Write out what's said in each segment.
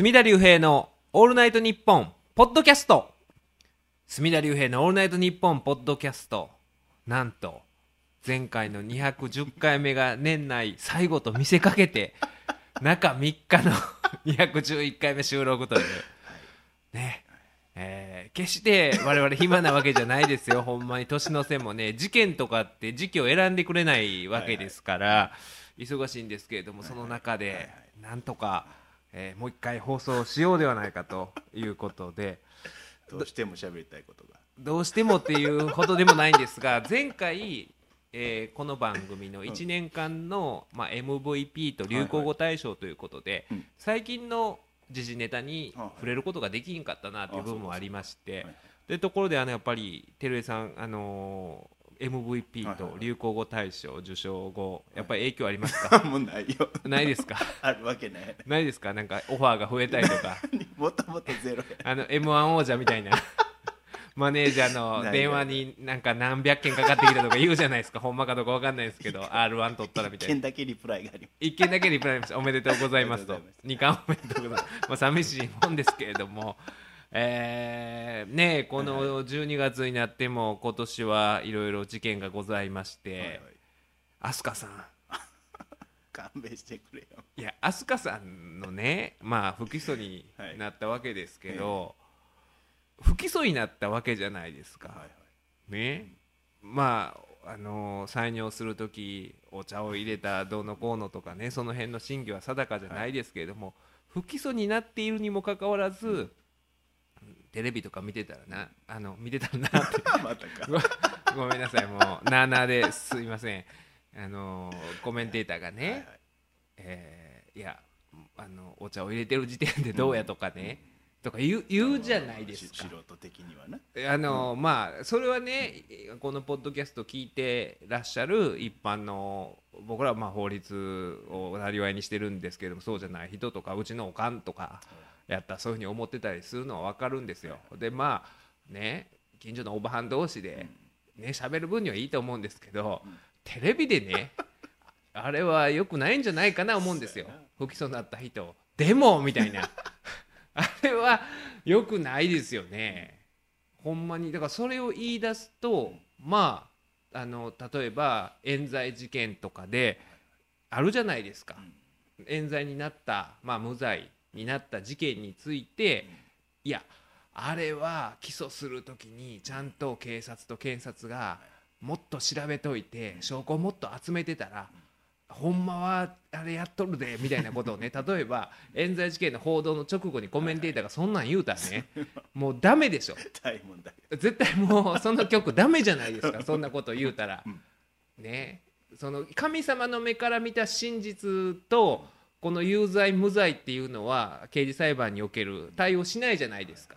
隅田隆平のオールナイトニッポンポッドキャスト。隅田隆平のオールナイトニッポンポッドキャスト。なんと前回の210回目が年内最後と見せかけて中3日の211回目収録という。ね。えー決して我々暇なわけじゃないですよ。ほんまに年の瀬もね事件とかって時期を選んでくれないわけですから、忙しいんですけれどもその中でなんとか、えーもう一回放送しようではないかということで。どうしても喋りたいことが。どうしてもっていうほどでもないんですが前回、えーこの番組の1年間の、まあ、MVP と流行語大賞ということで、うん。最近の時事ネタにはい触れることができんかったなっていう部分もありまして、はい。でところであのやっぱり照江さん、あのー MVP と流行語大賞受賞後やっぱり影響ありますか、もうないよ。ないですか？あるわけない。ないですか？なんかオファーが増えたりとか。もともとゼロや。あの m 1王者みたいな。マネージャーの電話になんか何百件かかってきたとか言うじゃないですか。ほんまかどうかわかんないですけど r 1取ったらみたいな。一件だけリプライがありま1件だけリプライありましたおめでとうございますと。おめでとうござい2冠おめでとうございます。まあ寂しいもんですけれどもえー、ねえこの12月になっても今年はいろいろ事件がございましすはいはい。て飛鳥さん。勘弁してくれよ。いや飛鳥さんのねまあ不起訴になったわけですけど、不起訴になったわけじゃないですか、はいはい。ねまああの採尿する時お茶を入れたどうのこうのとかねその辺の真偽は定かじゃないですけれども、不起訴になっているにもかかわらず、テレビとか見てたらなあの見てたらなって。またか。ごごめんなさい。もうなあなあですいません。あのコメンテーターがね、はいはい。えーいやあのお茶を入れてる時点でどうやとかね、とか言う言うじゃないですか。し素人的にはな。あの、まあそれはねこのポッドキャスト聞いてらっしゃる一般の僕らはまあ法律をなりわいにしてるんですけどもそうじゃない人とかうちのおかんとかやったらそういうふうに思ってたりするのは分かるんですよ。でまあね近所のおばはん同士でね喋る分にはいいと思うんですけど、テレビでね あれは良くないんじゃないかな思うんですよ。不起訴になった人でもみたいな。あれは良くないですよね。ほんまに。だからそれを言い出すとまああの例えば冤罪事件とかであるじゃないですか。冤罪になった、まあ、無罪になった事件についていやあれは起訴する時にちゃんと警察と検察がもっと調べといて証拠をもっと集めてたらほんまはあれやっとるでみたいなことをね例えば冤罪事件の報道の直後にコメンテーターがそんなん言うたらねもうダメでしょ。絶対もうその曲ダメじゃないですか そんなこと言うたら。うん。ね。その神様の目から見た真実とこの有罪無罪っていうのは刑事裁判における対応しないじゃないですか。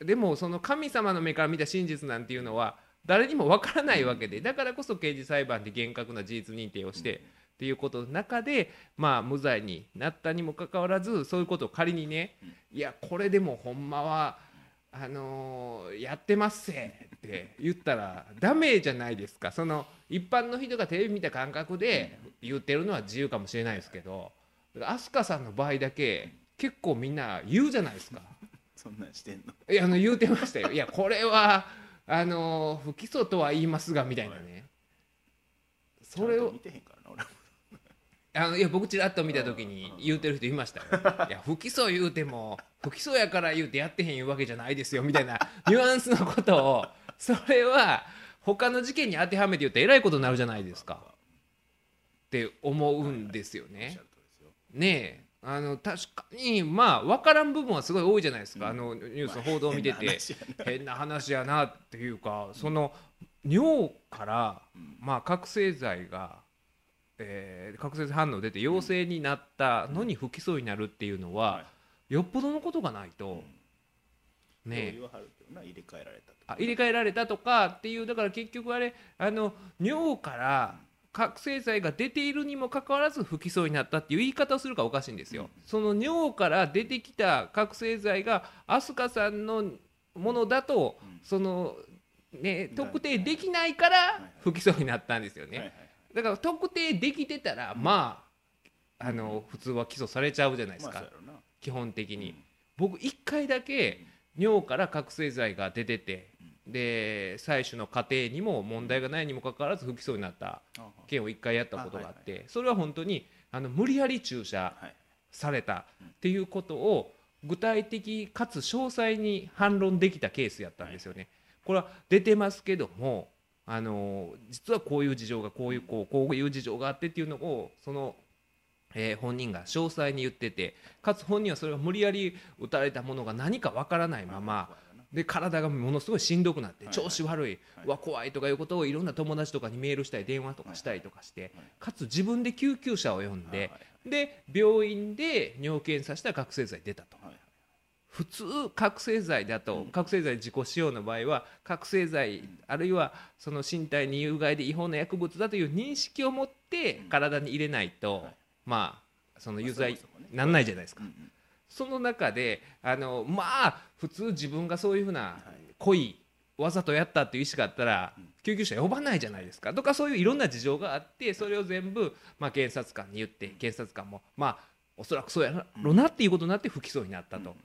でもその神様の目から見た真実なんていうのは誰にもわからないわけでだからこそ刑事裁判で厳格な事実認定をしてっていうことの中でまあ無罪になったにもかかわらずそういうことを仮にねいやこれでもほんまはあのやってますせって言ったらダメじゃないですか。その一般の人がテレビ見た感覚で言ってるのは自由かもしれないですけど飛鳥さんの場合だけ結構みんな言うじゃないですか。そんなんしてんの？いやあの言うてましたよ。いやこれはあの不起訴とは言いますがみたいなね。それを見てへんからな俺あのいや僕ちらっと見た時に言うてる人いましたよ。いや不起訴言うても不起訴やから言うてやってへんいうわけじゃないですよみたいなニュアンスのことを それは他の事件に当てはめて言うとえらいことになるじゃないですか。って思うんですよね。ねえ。あの確かにまあ分からん部分はすごい多いじゃないですか、あのニュースの報道を見てて、まあ変な話やな。っていうかその尿から、まあ、覚醒剤が、えー覚醒剤反応出て陽性になったのに不起訴になるっていうのは、はよっぽどのことがないと、ね入れ替えられた入れ替えられたとかっていうだから結局あれあの尿から覚醒剤が出ているにもかかわらず不起訴になったっていう言い方をするからおかしいんですよ。その尿から出てきた覚醒剤が飛鳥さんのものだと、うん。そのねだ特定できないから不起訴になったんですよね。だから特定できてたらまああの普通は起訴されちゃうじゃないですか。基本的に、僕1回だけ尿から覚醒剤が出てて、で採取の過程にも問題がないにもかかわらず不起訴になったあ件を1回やったことがあってそれは本当にあの無理やり注射はい。されたっていうことを具体的かつ詳細に反論できたケースやったんですよね。これは出てますけどもあの実はこういう事情がこういうこうこういう事情があってっていうのをその、えー本人が詳細に言っててかつ本人はそれが無理やり打たれたものが何かわからないままで体がものすごいしんどくなってはい調子悪い、は怖いとかいうことをいろんな友達とかにメールしたり電話とかしたりとかしてはいかつ自分で救急車を呼んでで病院で尿検査したら覚醒剤出たと。はい普通覚醒剤だと覚醒剤自己使用の場合は覚醒剤あるいはその身体に有害で違法な薬物だという認識を持って体に入れないと、はい。まあその有罪まあそもそもね。なんないじゃないですかその中であのまあ普通自分がそういうふうなはい。わざとやったっていう意思があったらうん救急車呼ばないじゃないですか。とかそういういろんな事情があってそれを全部、まあ、検察官に言って検察官もまあおそらくそうやろなっていうことになって不起訴になったと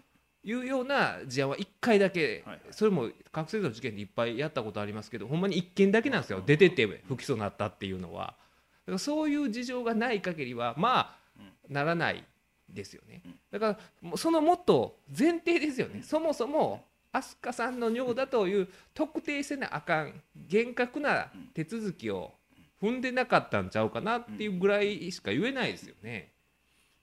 いうような事案は1回だけはいそれも覚醒剤の事件でいっぱいやったことありますけどほんまに1件だけなんですよ。出てて不起訴になったっていうのは。だからそういう事情がない限りはまあならないですよね。だからそのもっと前提ですよね。そもそも飛鳥さんの尿だという特定せなあかん厳格な手続きを踏んでなかったんちゃうかなっていうぐらいしか言えないですよね。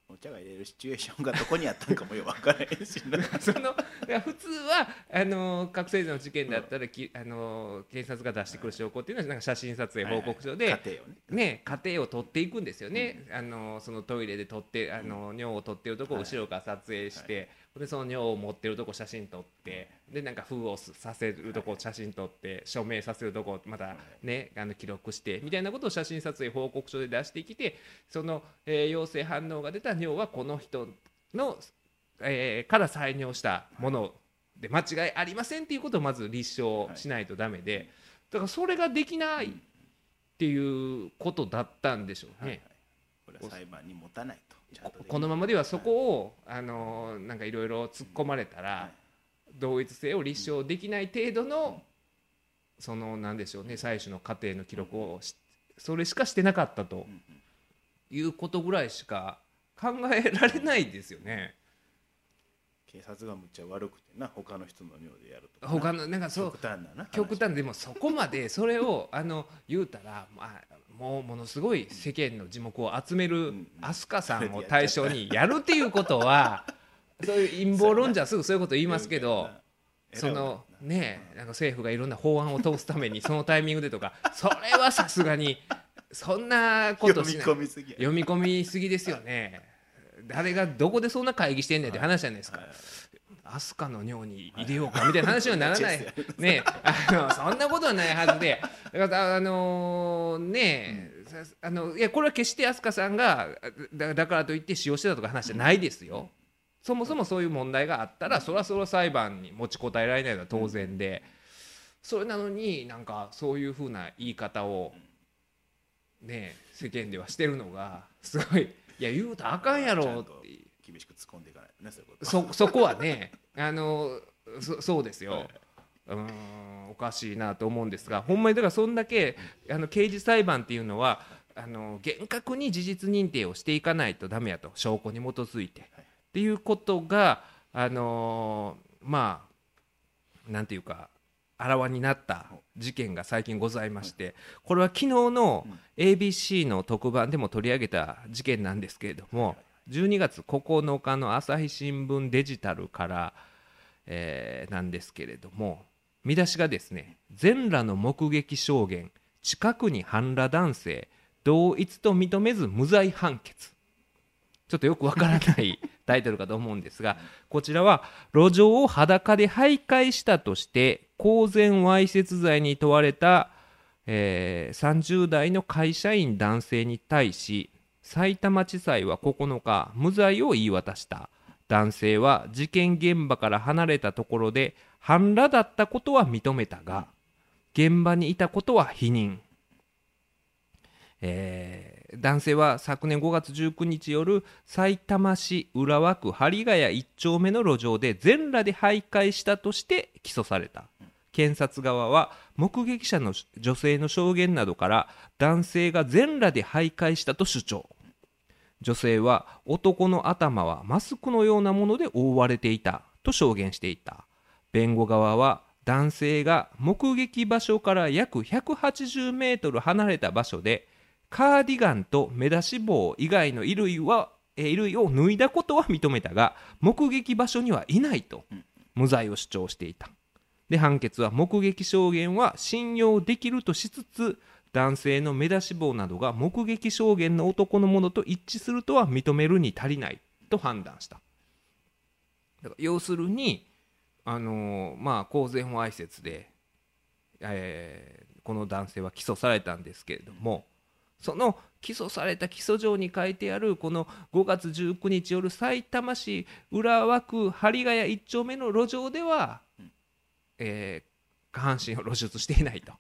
お茶が入れるシチュエーションがどこにあったんかもよく分からへんしな。その普通はあの覚醒剤の事件だったらきあの検察が出してくる証拠っていうのはなんか写真撮影報告書で、はいはい。家庭をね。ね、家庭を撮っていくんですよね、あのそのトイレで撮ってあの尿を撮ってるとこを後ろから撮影して、でその尿を持ってるとこ写真撮ってでなんか封をさせるとこ写真撮って署名させるとこまたねあの記録してみたいなことを写真撮影報告書で出してきてその、えー陽性反応が出た尿はこの人の、えーから採尿したもので間違いありませんっていうことをまず立証しないとダメでだからそれができないっていうことだったんでしょうね。はいはい。これは裁判に持たないとこのままではそこを、あのなんかいろいろ突っ込まれたら、はい。同一性を立証できない程度の、そのなんでしょうね採取の過程の記録をしそれしかしてなかったということぐらいしか考えられないですよね。警察がむっちゃ悪くてな他の人の尿でやるとかな。他のなんかそう極端なな極端でもそこまでそれをあの言うたら、まあ、もうものすごい世間の耳目を集めるん飛鳥さんを対象にやるっていうことは そういう陰謀論者はすぐそういうこと言いますけど。そのねなんか政府がいろんな法案を通すためにそのタイミングでとか それはさすがにそんなことしない。読み込みすぎですよね。誰がどこでそんな会議してんねんって話じゃないですか、飛鳥の尿に入れようかみたいな話にはならない。ねあのそんなことはないはずで。だからあのねさあのいやこれは決して飛鳥さんがだだからといって使用してたとか話じゃないですよ。そもそもそういう問題があったらそれはそれは裁判に持ちこたえられないのは当然で。それなのになんかそういうふうな言い方をね世間ではしてるのがすごいいや言うとあかんやろって厳しく突っ込んでそそ そこはねあのそそうですよ、はい、うーんおかしいなと思うんですがほんまにだからそんだけあの刑事裁判っていうのはあの厳格に事実認定をしていかないとダメやと証拠に基づいて、っていうことがあのまあなんていうかあらわになった事件が最近ございましてこれは昨日の ABC の特番でも取り上げた事件なんですけれども12月9日の朝日新聞デジタルから、えーなんですけれども見出しがですね全裸の目撃証言近くに半裸男性同一と認めず無罪判決。ちょっとよくわからない タイトルかと思うんですがこちらは路上を裸で徘徊したとして公然わいせつ罪に問われた、えー30代の会社員男性に対し埼玉地裁は9日無罪を言い渡した。男性は事件現場から離れたところで半裸だったことは認めたが現場にいたことは否認、え男性は昨年5月19日夜さいたま市浦和区針ヶ谷1丁目の路上で全裸で徘徊したとして起訴された。検察側は目撃者の女性の証言などから男性が全裸で徘徊したと主張。女性は男の頭はマスクのようなもので覆われていたと証言していた。弁護側は男性が目撃場所から約180メートル離れた場所でカーディガンと目出し帽以外の衣類は衣類を脱いだことは認めたが目撃場所にはいないと無罪を主張していた。で判決は目撃証言は信用できるとしつつ男性の目出し帽などが目撃証言の男のものと一致するとは認めるに足りないと判断しただから要するにあのーまあ公然わいせつで、えーこの男性は起訴されたんですけれどもその起訴された起訴状に書いてあるこの5月19日夜さいたま市浦和区針ヶ谷1丁目の路上では、えー下半身を露出していないと。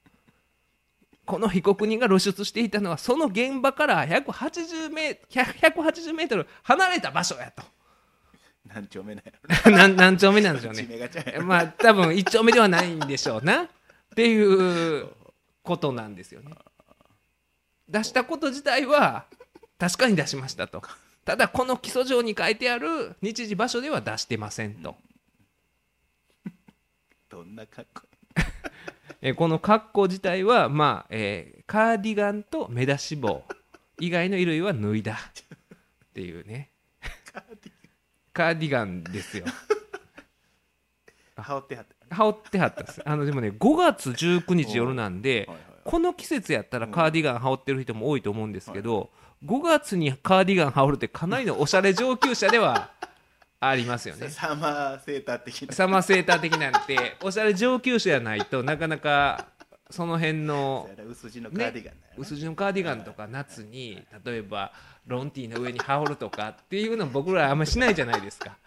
この被告人が露出していたのはその現場から180メ180メートル離れた場所やと。何丁目なんやろ 何何丁目なんでしょう地ね。まあ多分1丁目ではないんでしょうなっていうことなんですよね。出したこと自体は確かに出しましたと。ただこの起訴状に書いてある日時場所では出してませんと。どんな格好えーこの格好自体は、まあえーカーディガンと目出し帽。以外の衣類は脱いだ。っていうね。カーディカーディガンですよ。羽織ってはった。羽織ってはったんです。あのでもね5月19日夜なんではいはいこの季節やったらカーディガン羽織ってる人も多いと思うんですけど5月にカーディガン羽織るってかなりのおしゃれ上級者ではありますよね。サマーセーター的な。サマーセーター的なんて おしゃれ上級者じゃないとなかなかその辺の薄地のカーディガン薄地のカーディガンとか夏に例えばロンティーの上に羽織るとかっていうの僕らあんまりしないじゃないですか。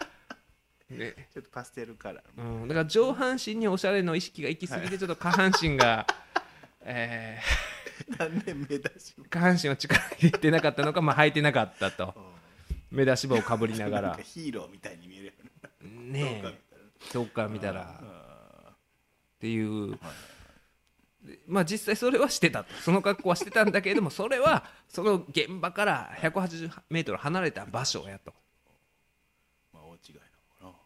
ね。ちょっとパステルカラー。のうん、だから上半身におしゃれの意識が行き過ぎてちょっと下半身が、え 何年目だしー下半身は力入れてなかったのか、まあ、履いてなかったと目出し帽をかぶりながら。かヒーローみたいに見えるよねねえ。遠くから見たらっていう、でまあ実際それはしてたと。その格好はしてたんだけれどもそれはその現場から180メートル離れた場所やと。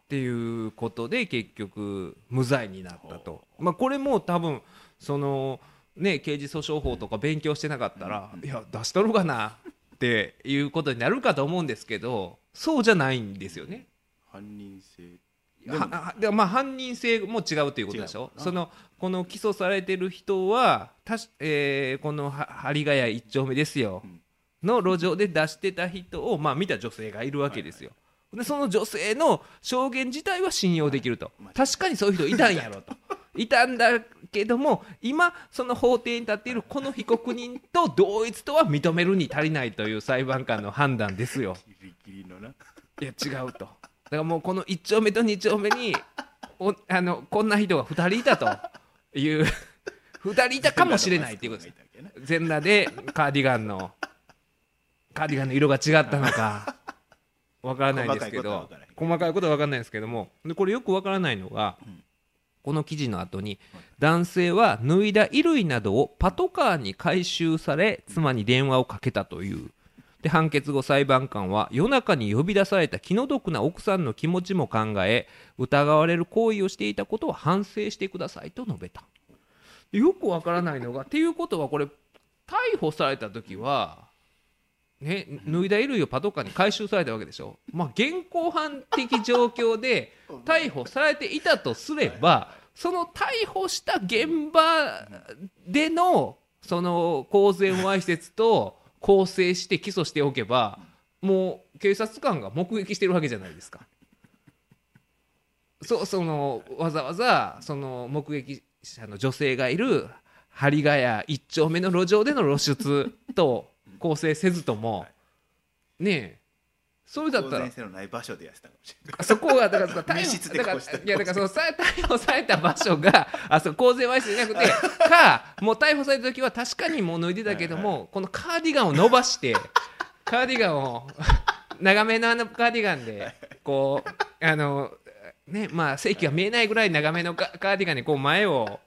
っていうことで結局無罪になったと、まあ、これも多分そのね刑事訴訟法とか勉強してなかったら、いや出しとるかなっていうことになるかと思うんですけどそうじゃないんですよね。犯人性。ははでまあ犯人性も違うということでしょ。そのこの起訴されてる人はたし、えーこのは針ヶ谷一丁目ですよ、うん。の路上で出してた人を、まあ、見た女性がいるわけですよ。でその女性の証言自体は信用できると、はい確かにそういう人いたんやろと いたんだけども今その法廷に立っているこの被告人と同一とは認めるに足りないという裁判官の判断ですよ。ギリギリのな。いや違うと。だからもうこの1丁目と2丁目におあのこんな人が2人いたという2人いたかもしれないということです。全裸でカーディガンのカーディガンの色が違ったのかわからないんですけど。細かいことは分からないんですけども。でこれよくわからないのが、うんこの記事の後に男性は脱いだ衣類などをパトカーに回収され妻に電話をかけたという。で判決後裁判官は夜中に呼び出された気の毒な奥さんの気持ちも考え疑われる行為をしていたことを反省してくださいと述べた。よくわからないのがっていうことはこれ逮捕された時はね、脱いだ衣類をパトカーに回収されたわけでしょ、まあ、現行犯的状況で逮捕されていたとすればその逮捕した現場でのその公然わいせつと構成して起訴しておけばもう警察官が目撃してるわけじゃないですか。そそのわざわざその目撃者の女性がいる針ヶ谷一丁目の路上での露出と構成せずともねえそれだったら。当然性のない場所でやってたかもしれない。そこがだから逮捕だからいやだからそのさ逮捕された場所があそう公然わいせつじゃなくて かもう逮捕された時は確かにもう脱いでたけどもこのカーディガンを伸ばして カーディガンを長めのあのカーディガンでこうあのねまあ正規が見えないぐらい長めのカカーディガンでこう前を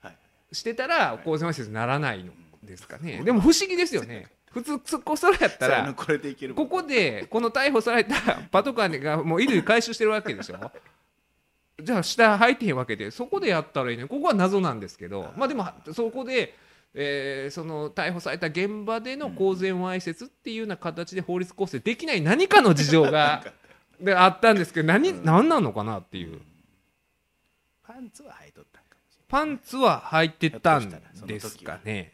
はいしてたら公然わい。せつにならないのですかね。でも不思議ですよね。普通そこそれやったらこれでいけるここでこの逮捕されたパトカーがもう衣類回収してるわけでしょ。じゃあ下履いてへんわけでそこでやったらいいねここは謎なんですけどまあでもそこで、えーその逮捕された現場での公然わいせつっていうような形で法律構成できない何かの事情が であったんですけど何何なのかなっていう。パンツは履いとったパンツは履いてたんですかね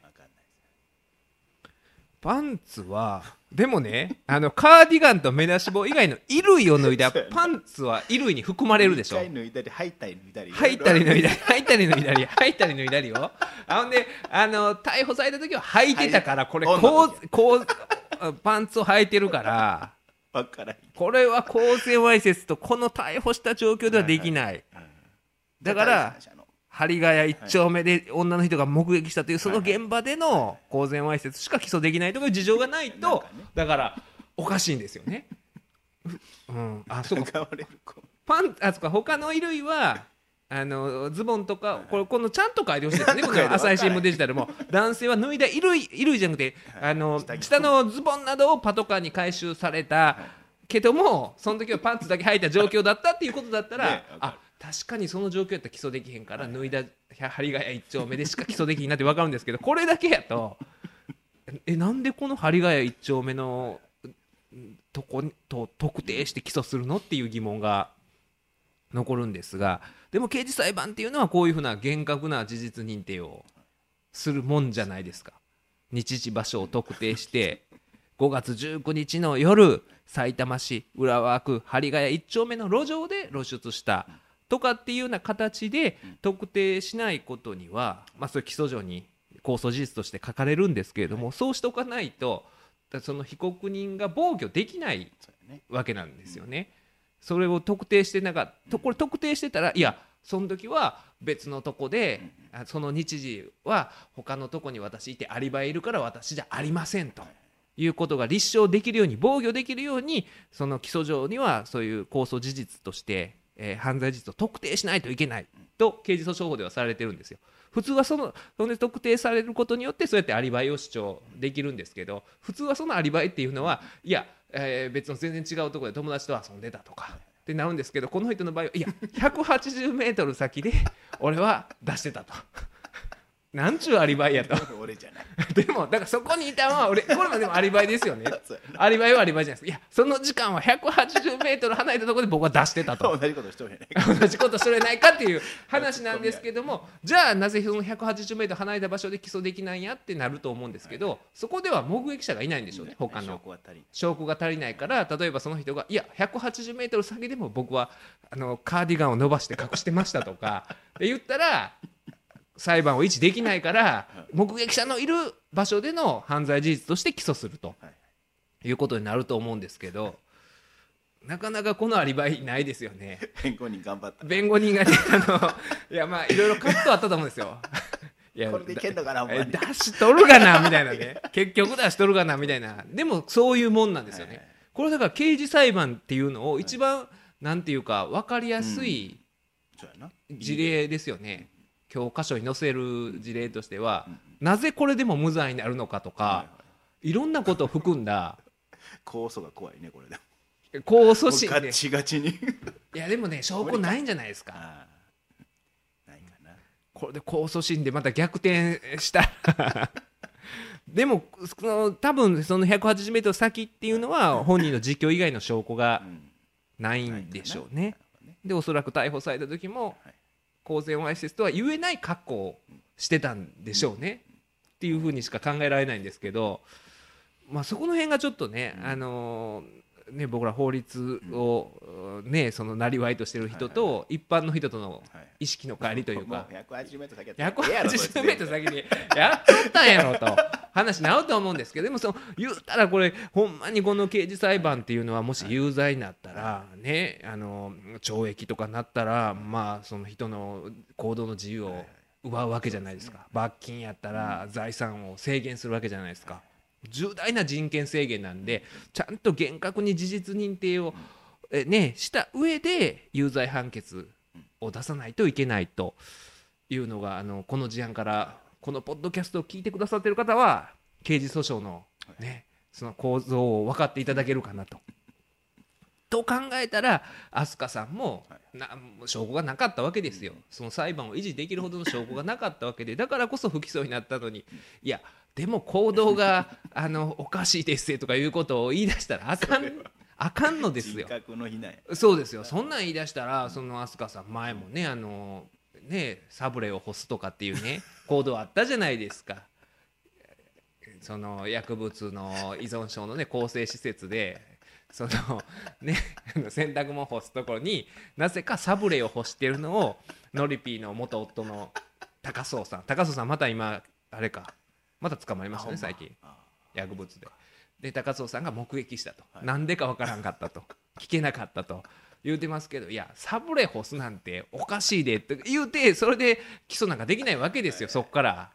パンツはでもねあのカーディガンと目出し帽以外の衣類を脱いだパンツは衣類に含まれるでしょ。一回脱いだり履いたり脱いだり入ったり脱いだりり入ったり脱いだり入ったり脱いだりよ。あほんであの逮捕された時は履いてたからこれはいこうこうパンツを履いてるから。これは公然わいせつとこの逮捕した状況ではできない。だから針ヶ谷一丁目で女の人が目撃したというその現場での公然わいせつしか起訴できないという事情がないとだからおかしいんですよね。うん、あそうか。パンあそうか。他の衣類はあのズボンとかこれこのちゃんと書いてほしいですね。こちゃんと書いての朝日新聞デジタルも。男性は脱いだ衣類衣類じゃなくてあの下のズボンなどをパトカーに回収された。けどもその時はパンツだけ履いた状況だったっていうことだったら、あ確かにその状況やったら起訴できへんから脱いだ針ヶ谷一丁目でしか起訴できひんなって分かるんですけどこれだけやとえなんでこの針ヶ谷一丁目のんとこにと特定して起訴するのっていう疑問が残るんですがでも刑事裁判っていうのはこういうふうな厳格な事実認定をするもんじゃないですか。日時場所を特定して5月19日の夜さいたま市浦和区針ヶ谷一丁目の路上で露出したとかっていうような形で特定しないことには、まあ、それ起訴状に控訴事実として書かれるんですけれども、そうしておかないとだその被告人が防御できないわけなんですよね。それを特定してなん。かとこれ特定してたらいやその時は別のとこであその日時は他のとこに私いてアリバイいるから私じゃありませんと。い。うことが立証できるように防御できるようにその起訴状にはそういう控訴事実として、えー犯罪事実を特定しないといけないと刑事訴訟法ではされてるんですよ。普通はそのそれで特定されることによってそうやってアリバイを主張できるんですけど普通はそのアリバイっていうのはいや、えー別の全然違うところで友達と遊んでたとかってなるんですけどこの人の場合はいや180メートル先で俺は出してたと。なんちゅうアリバイやと。俺じゃない。でもだからそこにいたのは俺これもでもアリバイですよね。アリバイはアリバイじゃないです。かいやその時間は180メートル離れたところで僕は出してたと。な同じことしとるやない同じことしてれないかっていう話なんですけどもじゃあなぜその180メートル離れた場所で起訴できないんやってなると思うんですけどそこでは目撃者がいないんでしょうね他の。証拠は足りん証拠が足りないから例えばその人がいや180メートル先でも僕はあのカーディガンを伸ばして隠してましたとかで言ったら裁判を維持できないから目撃者のいる場所での犯罪事実として起訴するとはい。いうことになると思うんですけどなかなかこのアリバイないですよね。弁護人頑張った。弁護人がね あのいやまあいろいろカットあったと思うんですよ。い やこれでいけんのかなお前。え出しとるがなみたいなね。結局出しとるがなみたいな。でもそういうもんなんですよね、これだから刑事裁判っていうのを一番、なんていうか分かりやすい事例ですよね、教科書に載せる事例としては、うんなぜこれでも無罪になるのかとか、はいろんなことを含んだ控訴が怖いねこれで控訴審でガッチガチに。いやでもね証拠ないんじゃないですか。ああないかな。これで控訴審でまた逆転したら。でもその多分その180メートル先っていうのは本人の実況以外の証拠がうん。ないんでしょうね。ね。でおそらく逮捕された時もはい公然わいせつとは言えない格好をしてたんでしょうね。っていうふうにしか考えられないんですけどまあそこの辺がちょっとねあのね僕ら法律をねそのなりわいとしてる人と一般の人とのはい。意識の乖離というか。もう180メートル先やったらええやろそいつ180メートル先にやっとったんやろと。話になると思うんですけどでもその言うたらこれほんまにこの刑事裁判っていうのはもし有罪になったらねあの懲役とかなったらまあその人の行動の自由を奪うわけじゃないですか。罰金やったら財産を制限するわけじゃないですか重大な人権制限なんでちゃんと厳格に事実認定をえねした上で有罪判決を出さないといけないというのがあのこの事案からこのポッドキャストを聞いてくださっている方は刑事訴訟のねその構造を分かっていただけるかなと。と考えたら飛鳥さんもな証拠がなかったわけですよその裁判を維持できるほどの証拠がなかったわけでだからこそ不起訴になったのにいやでも行動が あのおかしいですとかいうことを言い出したらあかん あかんのですよ。そうですよ。そんなん言い出したらその飛鳥さん前もねあのねサブレを干すとかっていうね 行動あったじゃないですか。その薬物の依存症のね更生施設でそのね洗濯物干すところになぜかサブレを干してるのをノリピーの元夫の高荘さん。高荘さんまた今あれかまた捕まりましたね最近。あ。薬物で。で高荘さんが目撃したと、はい。なんでかわからんかったと。聞けなかったと。言うてますけどいやサブレ干すなんておかしいでって言うてそれで起訴なんかできないわけですよそっから。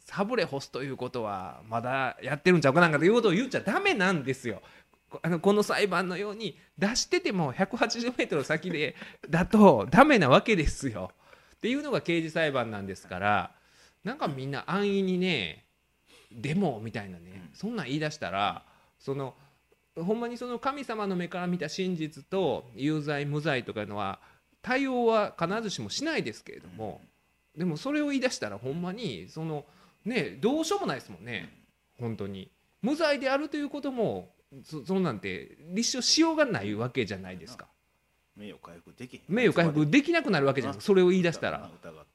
サブレ干すということはまだやってるんちゃうかなんかということを言っちゃダメなんですよ。こあのこの裁判のように出してても180メートル先でだとダメなわけですよ。っていうのが刑事裁判なんですからなんかみんな安易にねデモみたいなね、そんなん言い出したらそのほんまにその神様の目から見た真実と有罪無罪とかいうのは対応は必ずしもしないですけれども、でもそれを言い出したらほんまにそのねどうしようもないですもんね。本当に。無罪であるということもそそんなんて立証しようがないわけじゃないですか。名誉回復でき名誉回復できなくなるわけじゃないですか。それを言い出したら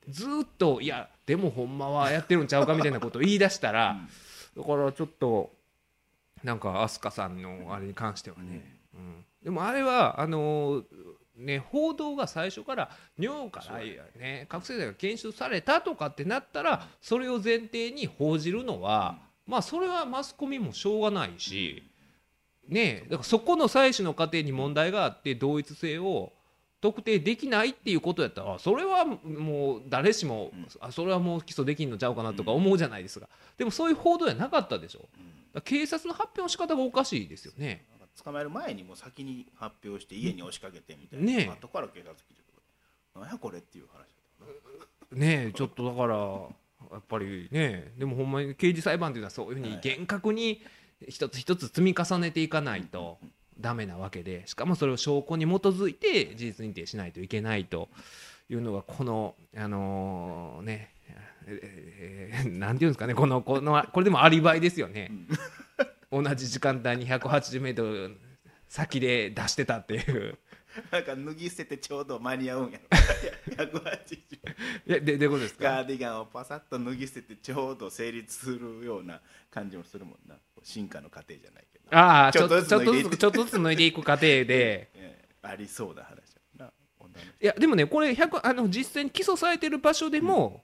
ずーっといやでもほんまはやってるんちゃうかみたいなことを言い出したら、だからちょっとなんか飛鳥さんのあれに関してはね、うん。でもあれはあのーね報道が最初から尿からね覚醒剤が検出されたとかってなったらそれを前提に報じるのは、まあそれはマスコミもしょうがないし、ねだからそこの採取の過程に問題があって同一性を特定できないっていうことやったらあそれはもう誰しも、あそれはもう起訴できんのちゃうかなとか思うじゃないですか、でもそういう報道やなかったでしょ。だから警察の発表の仕方がおかしいですよね。捕まえる前にもう先に発表して家に押しかけてみたいな、ねえ。後から警察来て何やこれっていう話ねえちょっとだからやっぱりねでもほんまに刑事裁判っていうのはそういうふうに厳格に一つ一つ積み重ねていかないとダメなわけでしかもそれを証拠に基づいて事実認定しないといけないというのがこのあのーねえーなんていうんですかねこのこのこれでもアリバイですよね。同じ時間帯に180メートル先で出してたっていうなんか脱ぎ捨ててちょうど間に合うんやろ。180いやでどういうことですか？ガーディガンをパサッと脱ぎ捨ててちょうど成立するような感じもするもんな。進化の過程じゃないけど。ああちょっとずつちょっとずつ脱いでいく。過程で。ええありそうな話やな。いやでもねこれ100あの実際に起訴されてる場所でも、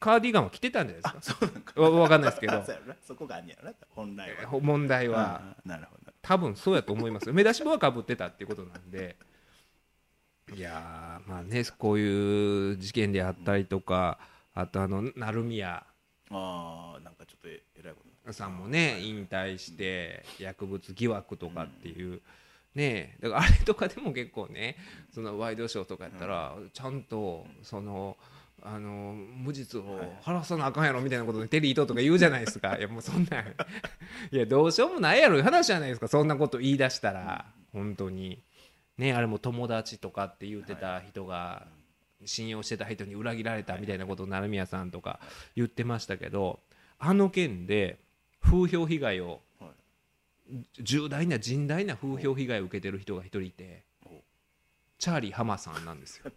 カーディガンは着てたんじゃないですか？そうなんか。わわかんないですけど。そこがあんねやろな。本来は。ほ問題は。ああなるほど。多分そうやと思いますよ。目出し帽はかぶってたっていうことなんでいやーまあねこういう事件であったりとかあとあの成宮。ああなんかちょっとえらいことさんもね引退して薬物疑惑とかっていう、ねだからあれとかでも結構ねそのワイドショーとかやったらちゃんとその。あの無実を晴らさなあかんやろみたいなことでテリーととか言うじゃないですか。いやもうそんなん。いやどうしようもないやろいう話じゃないですか。そんなこと言い出したら本当にねあれも友達とかって言ってた人が信用してた人に裏切られたみたいなことを成宮さんとか言ってましたけどあの件で風評被害をはい。重大な甚大な風評被害を受けてる人が一人いてお。チャーリー浜さんなんですよ。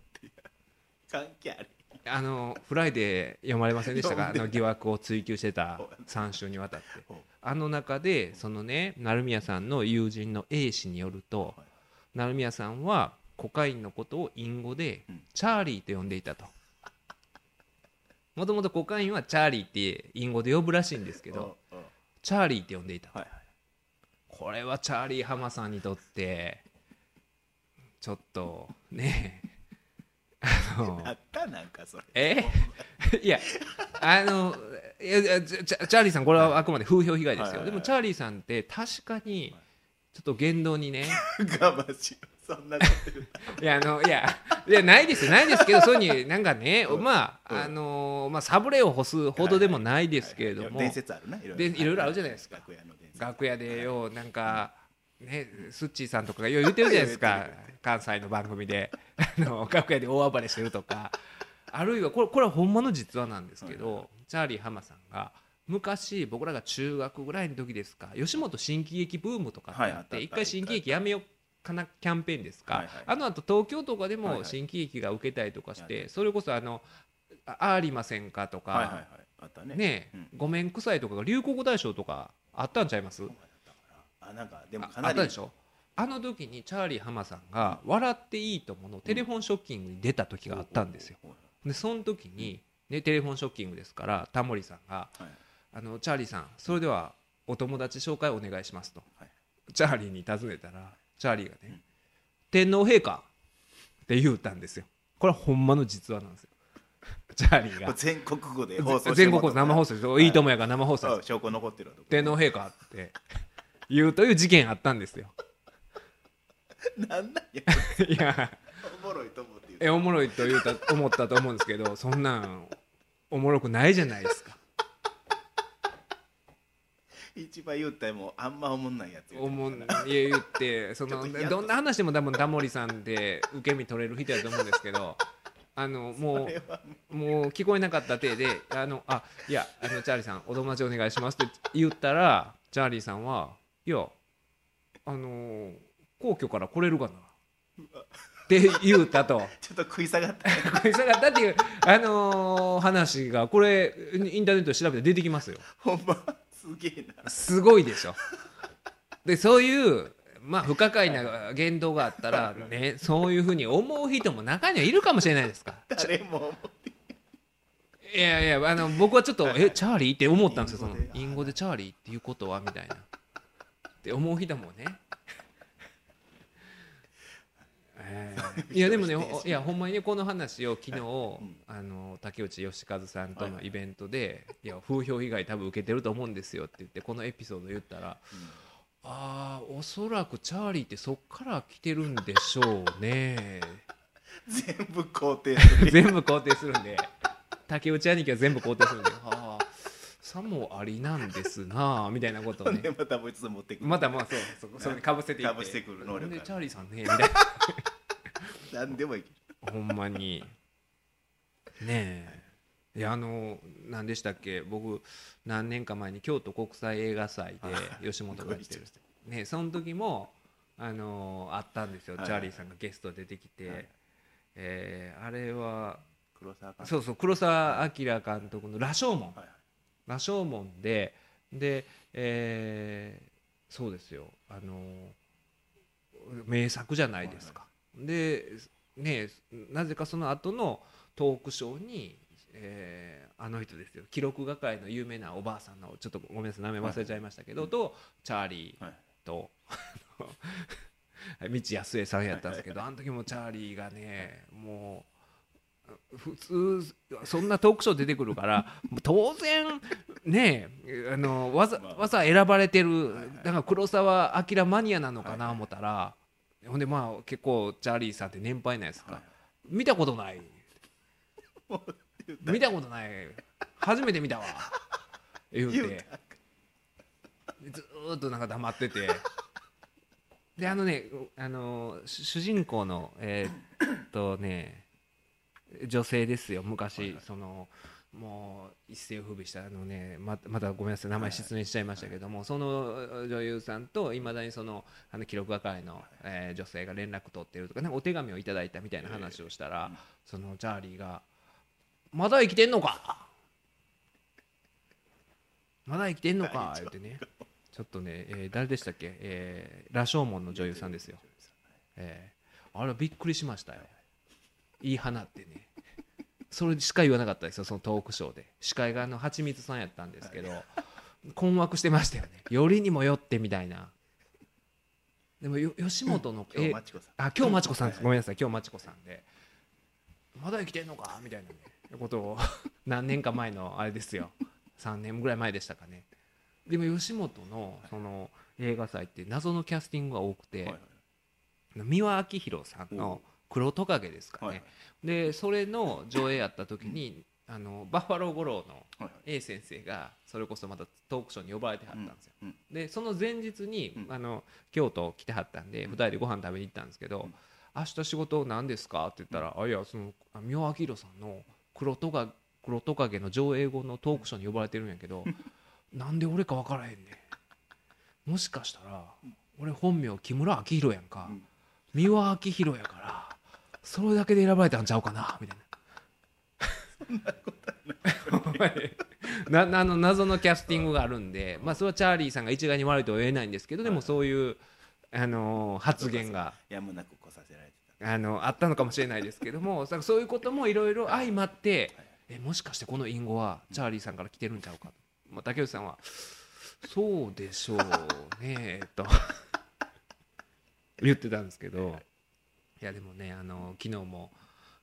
関係あるあのフライデー読まれませんでしたか？あの疑惑を追及してた3週にわたって。お。あの中でそのね成宮さんの友人の A 氏によるとはい成宮さんはコカインのことを隠語でうん。チャーリーと呼んでいたと。もともとコカインはチャーリーって隠語で呼ぶらしいんですけどチャーリーって呼んでいた。はいはいこれはチャーリー浜さんにとってちょっとねあのあったなんかそれ。え？いやあのチャチャーリーさんこれはあくまで風評被害ですよ、はいはいはいでもチャーリーさんって確かにちょっと言動にね。我慢しろそんな いやあのいやいやないですよないですけどそういうふうになんかねうん。まあうん。あのまあサブレを干すほどでもないですけれども。伝説あるないろでいろいろあるじゃないですか。楽屋でよなんかねスッチーさんとかがよう言ってるじゃないですか。関西の番組で。あの楽屋で大暴れしてるとか。あるいはこれこれはほんまの実話なんですけどチャーリー浜さんが昔僕らが中学ぐらいの時ですか吉本新喜劇ブームとかってあって一回新喜劇やめようかなキャンペーンですか、あの後東京とかでも新喜劇が受けたりとかしはいてそれこそあのあありませんかとか、ね。ごめんくさいとかが流行語大賞とかあったんちゃいます？あなんかでもあかなり。あったでしょ？あの時にチャーリー浜さんが「笑っていいとも」のテレフォンショッキングに出た時があったんですよ。でその時に、ね、テレフォンショッキングですからタモリさんがはい「あのチャーリーさんそれではお友達紹介お願いします」と、はい。チャーリーに尋ねたらチャーリーがね「うん。天皇陛下」って言ったんですよ。これはほんまの実話なんですよ。チャーリーが。全国語で放送全国生放送ですよい。いともやから生放送証拠残ってるわ天皇陛下って言うという事件あったんですよ。なんなんや。いや。おもろいと思ってえおもろいと言うた思ったと思うんですけどそんなんおもろくないじゃないですか一番言ったらもうあんまおもんないやつ言うておもんるから言って そのどんな話でも多分タモリさんで受け身取れる人やと思うんですけど あのもうもう聞こえなかった体で「あのあいやあのチャーリーさんお友達お願いします」って言ったらチャーリーさんは「いやあの皇居から来れるかな」って言うたと。ちょっと食い下がった。ね食い下がったっていう、あのー話がこれインターネットで調べて出てきますよ。ほんま？すげえな。すごいでしょ。でそういうまあ不可解な言動があったらねそういうふうに思う人も中にはいるかもしれないですか。誰も思ってい。やいやあの僕はちょっと「えチャーリー?」って思ったんですよその隠語でチャーリーっていうことはみたいな。って思う人もねえーいやでもねほいやほんまにねこの話を昨日、ん。あの竹内義和さんとのイベントで「い。や風評被害多分受けてると思うんですよ」って言ってこのエピソード言ったら「ああおそらくチャーリーってそっから来てるんでしょうね」全部肯定する。全部肯定するんで。竹内兄貴は全部肯定するんで「ああさもありなんですな」みたいなことをね。またもう一つ持ってくる。またまあそうそこそれにかぶせていって。被せてくる能力でチャーリーさんねみたいな何でもいける。ほんまに。ねえ。いやあの何でしたっけ？僕何年か前に京都国際映画祭で 吉本がやってる。ねその時もあのあったんですよ、はい。チャーリーさんがゲストで出てきて、はい。えーあれは黒沢そうそう黒澤明監督の「羅生門」はい。羅生門でで、えーそうですよ。あの名作じゃないですか。でねなぜかその後のトークショーに、えーあの人ですよ。記録係の有名なおばあさんのちょっとごめんなさい名前忘れちゃいましたけど、とチャーリーはい。と 道安江さんやったんですけどあの時もチャーリーがねもう普通そんなトークショー出てくるから 当然ねあのわざまあ。わざ選ばれてるはいはいだから黒澤明マニアなのかはいはいな思ったらほんでまあ結構チャーリーさんって年配なんですか。はい。見たことない。見たことない。初めて見たわ。言う言うてずーっとなんか黙ってて。であのねあの主主人公のえーっとね女性ですよ。昔、はいはい。そのもう一世を風靡したあのねままたごめんなさい名前失念しちゃいましたけども、その女優さんといまだにそのあの記録係の、えー女性が連絡取ってるとかなんかお手紙をいただいたみたいな話をしたら、うん。そのチャーリーが「まだ生きてんのか？まだ生きてんのか」言ってね。ちょっとね、えー誰でしたっけ、えー、羅生門の女優さんですよ、えーあれびっくりしましたよ。いい花ってねそれしか言わなかったですよそのトークショーで。司会があのはちみつさんやったんですけど困惑してましたよね。よりにもよってみたいな。でもよ吉本の、今日えまちこさん。あ今日まちこさんごめんなさい今日まちこさんで。まだ生きてんのか？みたいなね。ことを 何年か前のあれですよ。3年ぐらい前でしたかね。でも吉本のその映画祭って謎のキャスティングが多くて、はいはい。三輪明宏さんの「黒トカゲ」ですかね、はいでそれの上映やった時にあのバッファロー五郎のはい A 先生がそれこそまたトークショーに呼ばれてはったんですよ、うんでその前日に、うん。あの京都来てはったんで、うん。2人でご飯食べに行ったんですけど、うん明日仕事何ですか?」って言ったら「あいやそのあ三輪明宏さんの黒トカ黒トカゲの上映後のトークショーに呼ばれてるんやけどなんで俺か分からへんねん。もしかしたら俺本名木村明宏やんか、うん。三輪明宏やからそれだけで選ばれたんちゃうかなみたいな。なな あの謎のキャスティングがあるんで、まあ、それはチャーリーさんが一概に悪いとは言えないんですけどでもそういう、あのー発言が。やむなく来させられてた。あのあったのかもしれないですけども さそういうこともいろいろ相まってえもしかしてこの隠語はチャーリーさんから来てるんちゃうか、まあ、竹内さんは「そうでしょうね」と。言ってたんですけど。いやでもねあの昨日も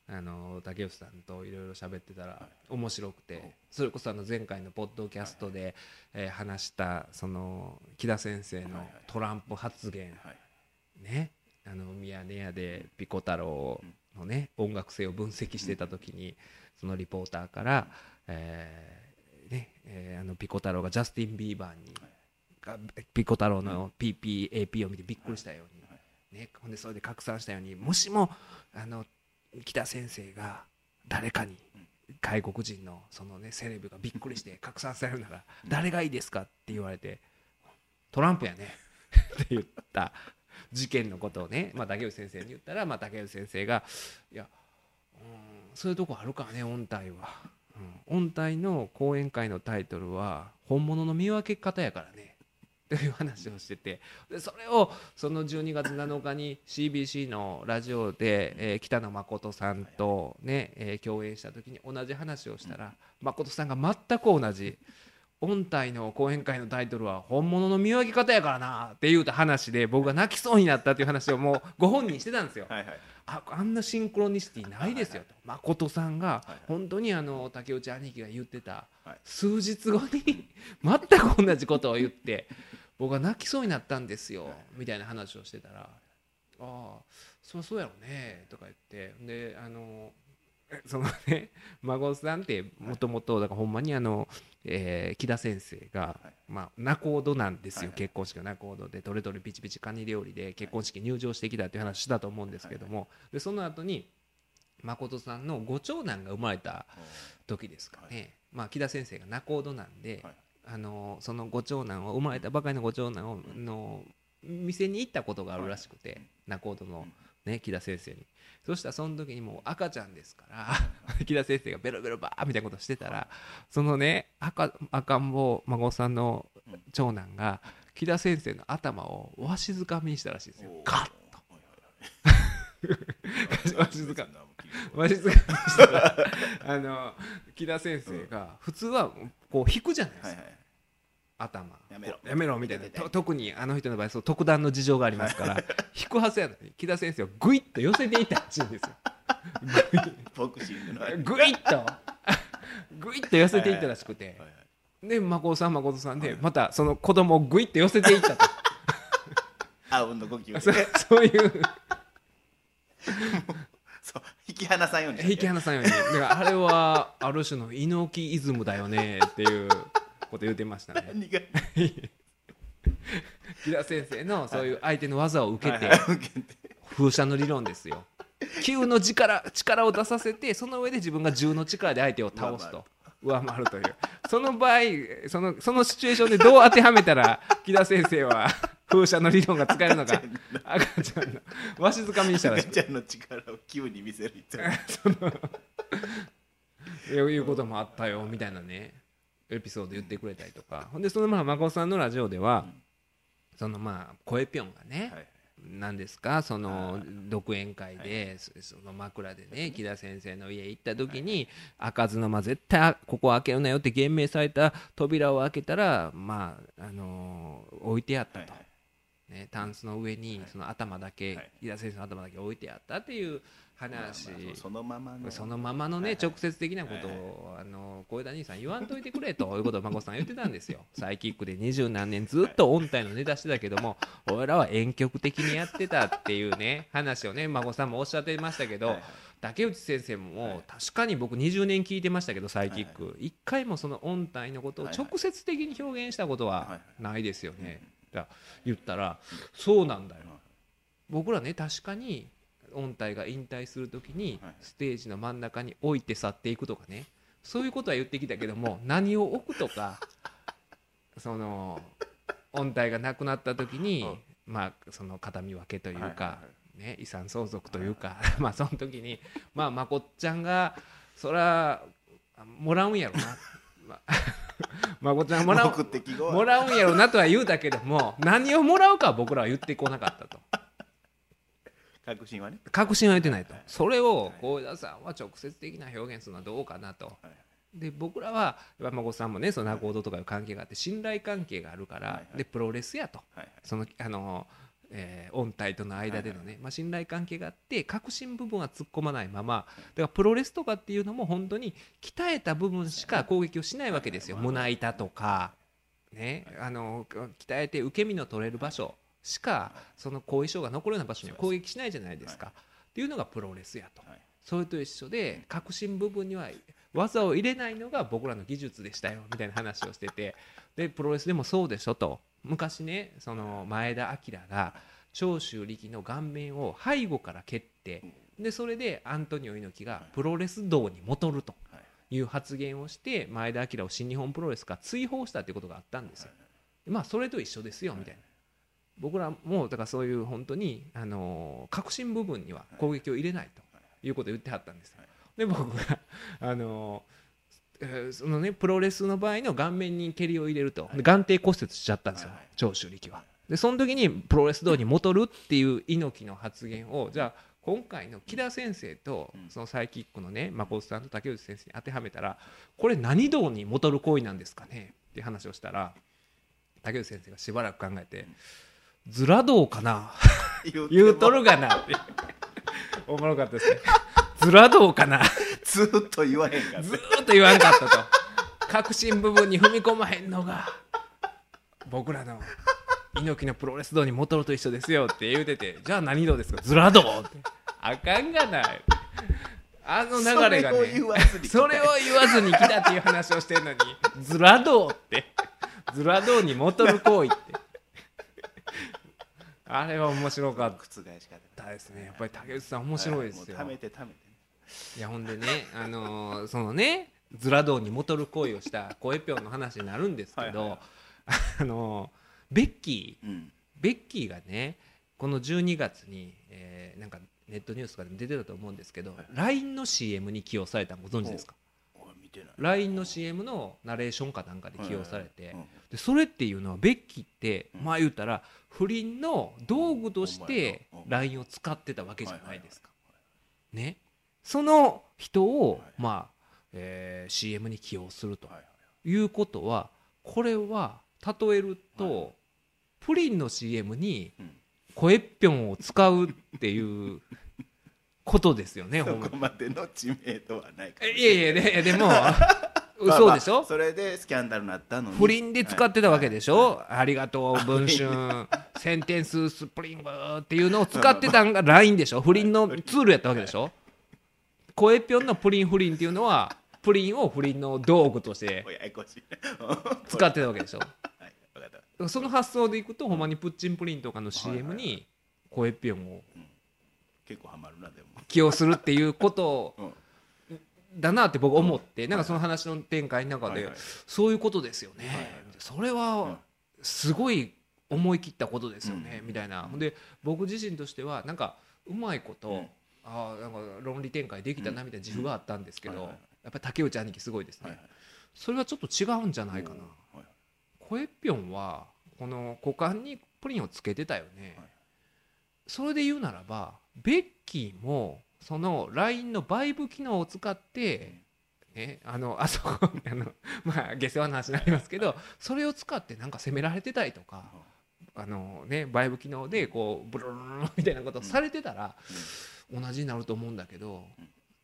あの竹内さんといろいろ喋ってたら面白くてそれこそあの前回のポッドキャストで、えー話したその木田先生のトランプ発言。はいね。あのミヤネ屋でピコ太郎のね音楽性を分析してた時にそのリポーターから、えーねえーあのピコ太郎がジャスティン・ビーバーにがピコ太郎の PPAP を見てびっくりしたように、ね、ほんでそれで拡散したようにもしもあの北先生が誰かに外国人のそのねセレブがびっくりして拡散されるなら誰がいいですかって言われてトランプやね って言った事件のことをね、まあ、竹内先生に言ったら、まあ、竹内先生が「いやうんそういうとこあるからね音体は、うん、音体の講演会のタイトルは本物の見分け方やからね」という話をしててでそれをその12月7日に CBC のラジオで、えー北野誠さんとね、えー共演した時に同じ話をしたら誠さんが全く同じ音体の講演会のタイトルは本物の見分け方やからなって言うた話で僕が泣きそうになったっていう話をもうご本人してたんですよ。はいはいああんなシンクロニシティないですよと。誠さんがいはい。本当にあの竹内兄貴が言ってたはい。数日後に 全く同じことを言って 僕は泣きそうになったんですよみたいな話をしてたら「ああそりゃそうやろね」とか言って。であのえ そのね孫さんってもともとだからほんまにあの、えー木田先生が、はい。まあ、仲人なんですよ、結婚式が仲人でどれどれピチピチカニ料理で結婚式入場してきたっていう話したと思うんですけども、でその後に誠さんのご長男が生まれた時ですかね、まあ、木田先生が仲人なんで、はい。あのそのご長男を生まれたばかりのご長男をの店に行ったことがあるらしくて、仲人の、ね、木田先生にそしたらその時にもう赤ちゃんですから 木田先生がベロベロバーみたいなことしてたらそのね赤赤ん坊孫さんの長男が木田先生の頭をわしづかみにしたらしいですよ。カッと。わしづかわしづかみにしたらあの木田先生が普通はこう引くじゃないですか、はいはい頭。やめろ。やめろみたいな。特にあの人の場合そう特段の事情がありますから。引くはずやのに木田先生をグイッと寄せていったらしいんですよ。ボクシングの。はいグイッと。グイッと寄せていったらしくて。はいで孫さん孫さんでまたその子供をグイッと寄せていったと。あうんの呼吸そういう。そう引き離さんように引き離さんように。だからあれはある種の猪木イズムだよねっていうこと言ってましたね。何が木田先生のそういう相手の技を受けて風車の理論ですよ。球の力力を出させてその上で自分が銃の力で相手を倒すと。上回るという。その場合そのそのシチュエーションでどう当てはめたら木田先生は風車の理論が使えるのか。赤ちゃんの。わしづかみにしたらし赤ちゃんの力を球に見せる必要ないいいうこともあったよみたいなねエピソード言ってくれたりとか。ほんでそのまあ孫さんのラジオではそのまあ声ぴょんがね、はい何ですか？そのはい独演会でそその枕でね木田先生の家行った時に開かずの間絶対ここ開けるなよって厳命された扉を開けたらまああのー置いてあったと。ね、タンスの上にその頭だけ、はい。木田先生の頭だけ置いてあったっていう話、まあまあそのままの。そのままのね、はい。はい直接的なことを、あの小枝兄さん言わんといてくれということを孫さん言ってたんですよ。サイキックで二十何年ずっと音体のネタしてたけども俺らは遠曲的にやってたっていうね話をね孫さんもおっしゃってましたけど、はいはい。竹内先生も確かに僕20年聞いてましたけどサイキック。一回もその音体のことを直接的に表現したことはないですよね。だから言ったらそうなんだよ。僕らね確かに音体が引退する時にはい。ステージの真ん中に置いて去っていくとかね。そういうことは言ってきたけども 何を置くとかその音体がなくなった時にまあその形見分けというはいはいかはね遺産相続というか まあその時にまあまこっちゃんがそらもらうんやろな。まあ まこっちゃんがもらうもらうんやろなとは言うたけども何をもらうかは僕らは言ってこなかったと確信はね。確信は言ってないと。それを幸田さんは直接的な表現するのはどうかなと。はい。で僕らは山子さんもねその仲人とかいう関係があって信頼関係があるから、でプロレスやと。そのあの、えー音体との間でのね、まあ、信頼関係があって核心部分は突っ込まないままだからプロレスとかっていうのも本当に鍛えた部分しか攻撃をしないわけですよ。胸板とか、ね、あの鍛えて受け身の取れる場所しかその後遺症が残るような場所には攻撃しないじゃないですか、っていうのがプロレスやと。はい。それと一緒で核心部分には技を入れないのが僕らの技術でしたよみたいな話をしてて。でプロレスでもそうでしょと。昔ねその前田明が長州力の顔面を背後から蹴ってでそれでアントニオ猪木がプロレス道に戻るとはい。いう発言をして前田明を新日本プロレスから追放したっていうことがあったんですよ。まあそれと一緒ですよみたいな。僕らもだからそういう本当にあの核心部分には攻撃を入れないということを言ってはったんですよ。で僕があのえーそのねプロレスの場合の顔面に蹴りを入れると。で眼底骨折しちゃったんですよ。長州力は。でその時にプロレス道に戻るっていう猪木の発言をじゃあ今回の木田先生とうん。そのサイキックのね誠さんと竹内先生に当てはめたらこれ何道に戻る行為なんですかね？っていう話をしたら竹内先生がしばらく考えて「ズラ道かな？言言うとるがな」っ ておもろかったですね「ズラ道かな」ずーっと言わへんからずーっと言わんかったと。核心部分に踏み込まへんのが僕らの猪木のプロレス道に戻ると一緒ですよって言うててじゃあ何道ですか？ズラ道って。あかんがない。あの流れがねそれを言わずに来た。っていう話をしてるのにズラ道って。ズラ道に戻る行為ってあれは面白かっ覆し方た。ですね。やっぱり竹内さん面白いですよ。はもう貯めて貯めて。いやほんでね、あのーそのねズラ道に戻る行為をした声ぴょんの話になるんですけど、はいはいあのーベッキーうん。ベッキーがねこの12月に、えーなんかネットニュースとかでも出てたと思うんですけど、はい。LINE の CM に起用されたのご存知ですか？LINE の CM のナレーションかなんかで起用されて、うんでそれっていうのはベッキーって、うん。まあ言うたら不倫の道具として LINE を使ってたわけじゃないですか。はね、その人を、はいまあえー CM に起用すると。いうことはこれは例えると、はいプリンの CM にうん。声っぴょんを使うっていうことですよね。ほそんまこまでの知名度はないかいやいやででもまあ嘘でしょ、まあそれでスキャンダルになったのに。不倫で使ってたわけでしょ、はい。ありがとう文春。センテンススプリングっていうのを使ってたんが LINE でしょ？不倫のツールやったわけでしょ？声ぴょんのプリン不倫っていうのはプリンを不倫の道具として使ってたわけでしょ？その発想でいくとほんまにプッチンプリンとかの CM に声ぴょんを結構ハマるなでも起用するっていうことうん。だなって僕思ってなんかその話の展開の中でそういうことですよね。それはすごい思い切ったことですよねうん。みたいな。で僕自身としてはなんかうまいことうん。ああなんか論理展開できたなみたいな自負があったんですけどやっぱり竹内兄貴すごいですね。それはちょっと違うんじゃないかな。うん。はい声ぴょんはこの股間にプリンをつけてたよね。はい。それで言うならばベッキーもその LINE のバイブ機能を使って、ね、あのあ そこあのまあ下世話な話になりますけどそれを使ってなんか責められてたりとかあの、ね、バイブ機能でこうブルルルみたいなことをされてたら同じになると思うんだけど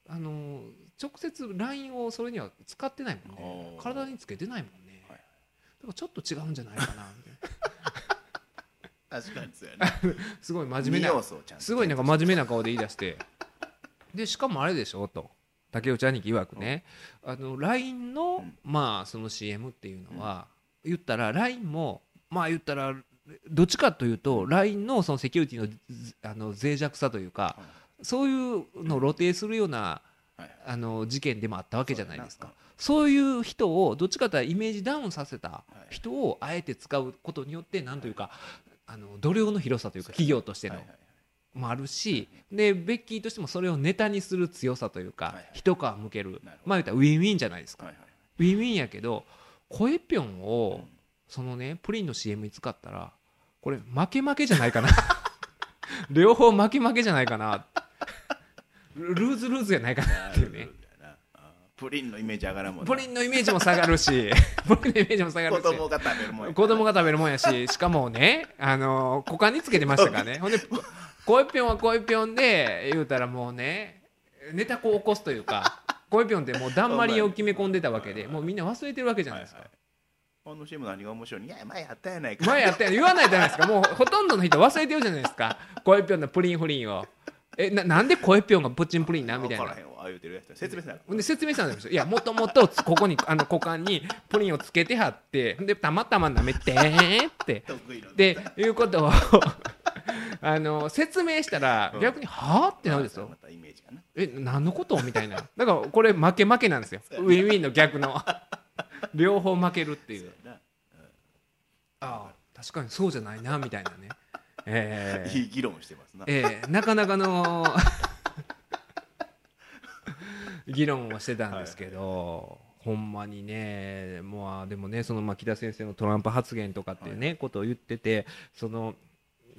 あの直接 LINE をそれには使ってないもんね体につけてないもんねだからちょっと違うんじゃないかなみたいな確かにそうやねすごい真面目なすごいなんか真面目な顔で言い出してでしかもあれでしょと。竹内兄貴曰くね、あの LINE の、うん。まあその CM っていうのは、言ったら LINE もまあ言ったらどっちかというと LINE のそのセキュリティのずあの脆弱さというか、そういうのを露呈するようなあの事件でもあったわけじゃないですか。そういう人をどっちかというとイメージダウンさせた人をあえて使うことによってなんというかあの度量の広さというか企業としてのもあるしでベッキーとしてもそれをネタにする強さというか、一皮向ける。まあ言ったらウィンウィンじゃないですか、ウィンウィンやけど声ぴょんを、うん。そのねプリンの CM に使ったらこれ負け負けじゃないかな。両方負け負けじゃないかな。ルルーズルーズじゃないかなっていうね。プリンのイメージ上がらんもんな。プリンのイメージも下がるし プリンのイメージも下がるし。子供が食べるもんや子供が食べるもんやししかもねあの股間につけてましたからね。ほんで声ぴょんは声ぴょんで言うたらもうねネタこう起こすというか声ぴょんってもうだんまりを決め込んでたわけでもうみんな忘れてるわけじゃないですか、あの CM 何が面白いいや前やったやないか。前やったよ言わないじゃないですか？もうほとんどの人忘れてるじゃないですか。声ぴょんのプリンフリンを。えななんで声ぴょんがプッチンプリンなみたいな。説明せな。ほんで説明したんですよ。いやもともとここにあの股間にプリンをつけてはって。でたまたま舐めてーって。得意のっていうことを あの説明したらうん。逆に「はあ?」ってなるんですよま。たイメージかな。え何のこと？みたいな。だからこれ負け負けなんですよ。ウィンウィンの逆の。両方負けるっていう。ああ確かにそうじゃないなみたいなね。えー。ないい議論してますな。えーなかなかの議論をしてたんですけど、ほんまにね、もうでもね、そのまあ木田先生のトランプ発言とかっていうね、ことを言ってて、その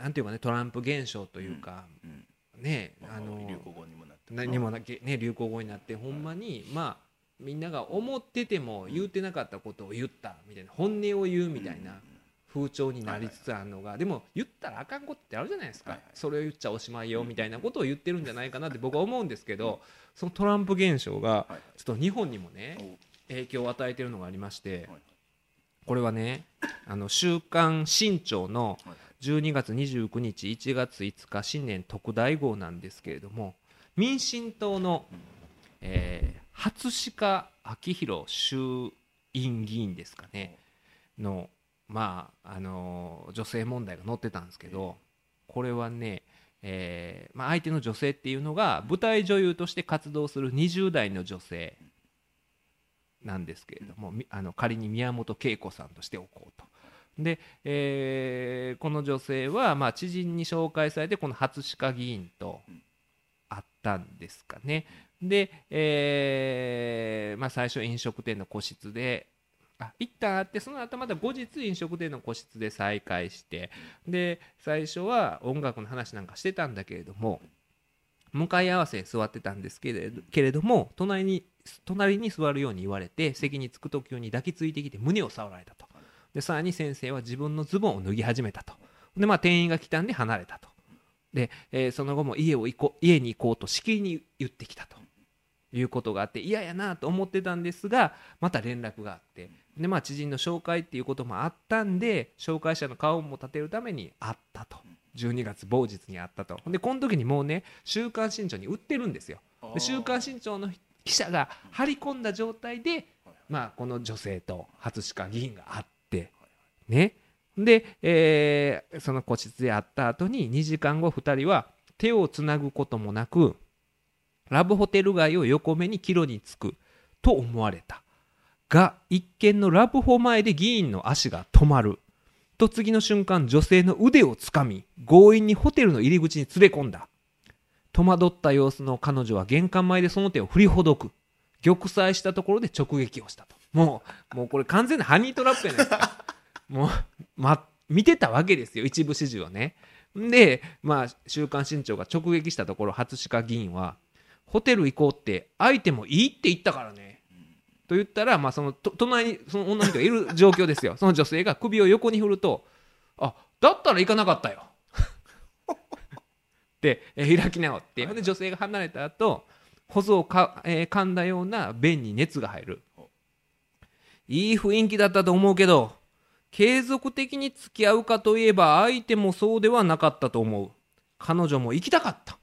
なんていうかね、トランプ現象というか、うんね、まああの流行語にもなって何もなきね流行語になって、ほんまにまあみんなが思ってても言うてなかったことを言ったみたいな、本音を言うみたいな。風潮になりつつあるのが、でも言ったらあかんことってあるじゃないですか、それを言っちゃおしまいよみたいなことを言ってるんじゃないかなって僕は思うんですけど、そのトランプ現象がはいちょっと日本にもねお影響を与えてるのがありましてはいこれはね「あの週刊新潮」のはい12月29日1月5日新年特大号なんですけれども民進党の、えー初鹿明宏衆院議員ですかねのまああの女性問題が載ってたんですけどこれはね、えーまあ、相手の女性っていうのが舞台女優として活動する20代の女性なんですけれどもあの仮に宮本恵子さんとしておこうと。で、えーこの女性は、まあ、知人に紹介されてこの初鹿議員と会ったんですかね。で、えーまあ、最初飲食店の個室であ一旦会ってその後また後日飲食店の個室で再会してで最初は音楽の話なんかしてたんだけれども向かい合わせに座ってたんですけれどけれども隣に隣に座るように言われて席に着く時に抱きついてきて胸を触られたとでさらに先生は自分のズボンを脱ぎ始めたと。で、まあ、店員が来たんで離れたと。で、えーその後も家を行こう家に行こうとしきりに言ってきたと。いうことがあって嫌やなと思ってたんですがまた連絡があって。で、まあ、知人の紹介っていうこともあったんで紹介者の顔も立てるために会ったと。12月某日に会ったと。でこの時にもうね「週刊新潮」に売ってるんですよ。で週刊新潮の記者が張り込んだ状態で、まあ、この女性と初鹿議員が会ってね。で、えーその個室で会った後に2時間後2人は手をつなぐこともなくラブホテル街を横目に帰路に着くと思われた。が一見のラブホ前で議員の足が止まる。と次の瞬間女性の腕をつかみ強引にホテルの入り口に連れ込んだ。戸惑った様子の彼女は玄関前でその手を振りほどく。玉砕したところで直撃をしたと。もうもうこれ完全なハニートラップやないですか。もう、ま、見てたわけですよ一部始終をね。でまあ「週刊新潮」が直撃したところ初鹿議員は「ホテル行こうって相手もいいって言ったからね」と言ったら、まあ、そのと隣にその女の人がいる状況ですよ。その女性が首を横に振ると「あだったら行かなかったよ」で、えー開き直ってほんで女性が離れた後細をか、えー噛んだような便に熱が入る。いい雰囲気だったと思うけど継続的に付き合うかといえば相手もそうではなかったと思う。彼女も行きたかった。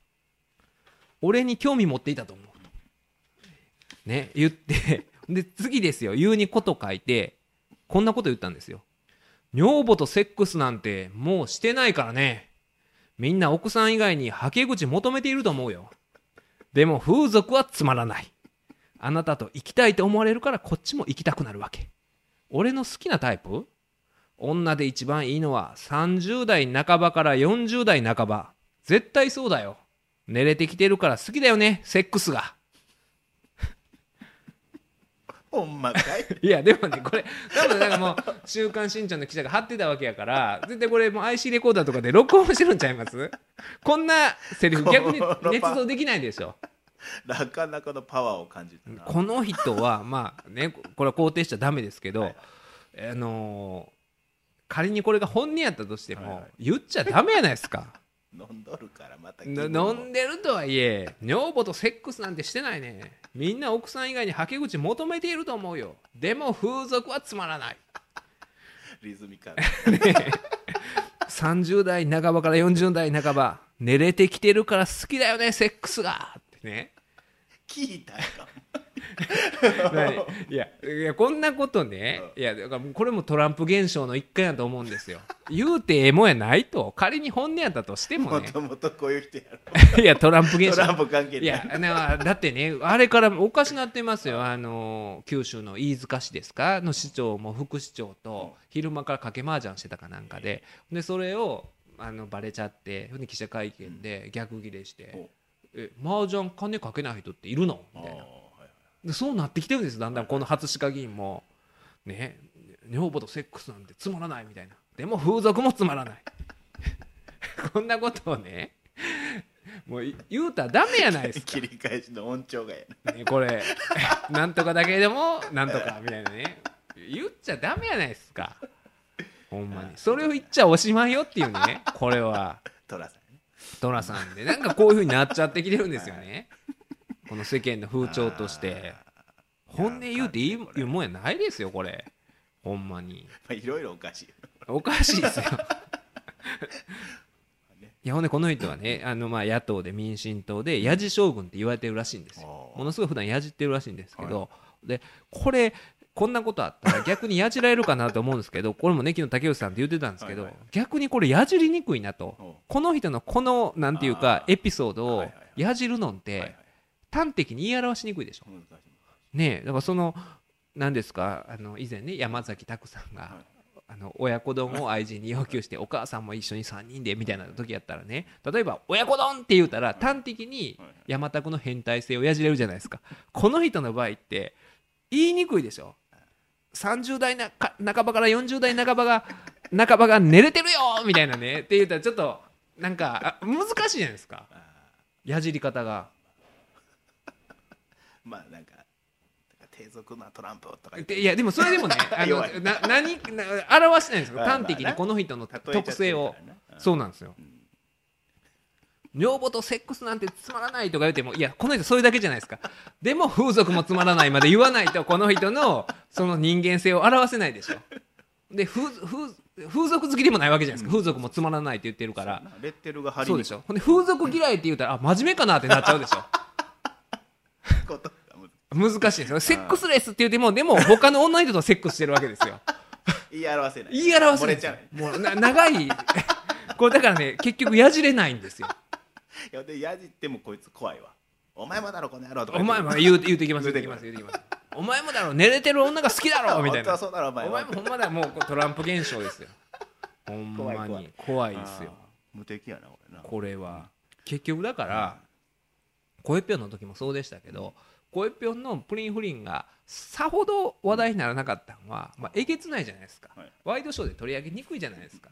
俺に興味持っていたと思うね言って。で次ですよ。言うにこと書いてこんなこと言ったんですよ。女房とセックスなんてもうしてないからね。みんな奥さん以外にはけ口求めていると思うよ。でも風俗はつまらない。あなたと行きたいと思われるからこっちも行きたくなるわけ。俺の好きなタイプ？女で一番いいのは30代半ばから40代半ば。絶対そうだよ。寝れてきてるから好きだよねセックスが。ほんまかい？いやでもねこれ多分なんかもう「週刊新潮」の記者が貼ってたわけやから絶対これもう IC レコーダーとかで録音してるんちゃいます？こんなセリフ逆に捏造できないでしょ。なかなかのパワーを感じたな。この人はまあねここれは肯定しちゃダメですけど、はい。あのー仮にこれが本音やったとしても、言っちゃダメやないですか。飲んどるからまた飲んでるとはいえ女房とセックスなんてしてないね。みんな奥さん以外にはけ口求めていると思うよ。でも風俗はつまらない。リズミカル。30代半ばから40代半ば寝れてきてるから好きだよねセックスが。ってね。聞いたよ。何 いやいやこんなことね。いやだからこれもトランプ現象の一環やと思うんですよ。言うてええもんやないと。仮に本音やったとしてももねともとこういう人やろ。いやトランプ現象。トランプ関係い。やなだってねあれからおかしなってますよ。あの九州の飯塚市ですか？の市長も副市長と昼間から賭け麻雀してたかなんかで。でそれをあのバレちゃって記者会見で逆ギレして「え麻雀金かけない人っているの?」みたいなそうなってきてるんですだんだんこの初鹿議員も。ね。女房とセックスなんてつまらないみたいな。でも風俗もつまらない。こんなことをね。もう言うたらダメやないですか。切り返しの音調がやな。ねこれ。なんとかだけでもなんとかみたいなね。言っちゃダメやないですか。ほんまに。それを言っちゃおしまいよっていうね。これは。トラさんね。寅さんで。なんかこういうふうになっちゃってきてるんですよねこの世間の風潮として。本音言うていいいうもんやないですよこれ。ほんまに。まあいろいろおかしいよ。おかしいですよ。いやほんでこの人はねあのまあ野党で民進党でやじ将軍って言われてるらしいんですよ。ものすごい普段やじってるらしいんですけど、でこれこんなことあったら 逆にやじられるかなと思うんですけどこれもね昨日竹内さんって言ってたんですけど、はいはい逆にこれやじりにくいなと。この人のこのなんていうかエピソードをはいはいはい。やじるのっはいはいて端的に言い表しにくいでしょ。ねえだからその何ですかあの以前ね山崎拓さんが、はい。あの親子丼を愛人に要求してお母さんも一緒に3人でみたいな時やったらね例えば「親子丼!」って言うたら端的にはい山拓の変態性をやじれるじゃないですか。この人の場合って言いにくいでしょ。30代なか半ばから40代半ばが半ばが寝れてるよみたいなねって言ったらちょっとなんかあ難しいじゃないですか。あやじり方が。ーまあなんか低俗なトランプとかいやでもそれでもね あのな何な表してないんですよ。まあまあ端的にこの人の特性を。そうなんですよ。うん。女房とセックスなんてつまらないとか言ってもいやこの人それだけじゃないですか。でも風俗もつまらないまで言わないとこの人のその人間性を表せないでしょ。で風風風俗好きでもないわけじゃないですか。風俗もつまらないって言ってるから。レッテルが貼りに。そうでしょ。ほんで風俗嫌いって言うたらあ真面目かなってなっちゃうでしょ。こと。が難難しいですよ。セックスレスって言ってもでも他の女の人とセックスしてるわけですよ。言い表せない。言い表せない。もうな長い。これだからね結局やじれないんですよ。いやでやじってもこいつ怖いわ。お前もだろこの野郎とかお前も言う言うてきます言うてきます。言うてきますお前もだろ寝れてる女が好きだろみたいな。本当はそうだろお前は。お前もほんまだもうトランプ現象ですよ。ほんまに。怖いですよ。無敵やなこれは。結局だから声ぴょんの時もそうでしたけど声ぴょんのプリンフリンがさほど話題にならなかったのは、まあ、えげつないじゃないですか。はい。ワイドショーで取り上げにくいじゃないですか。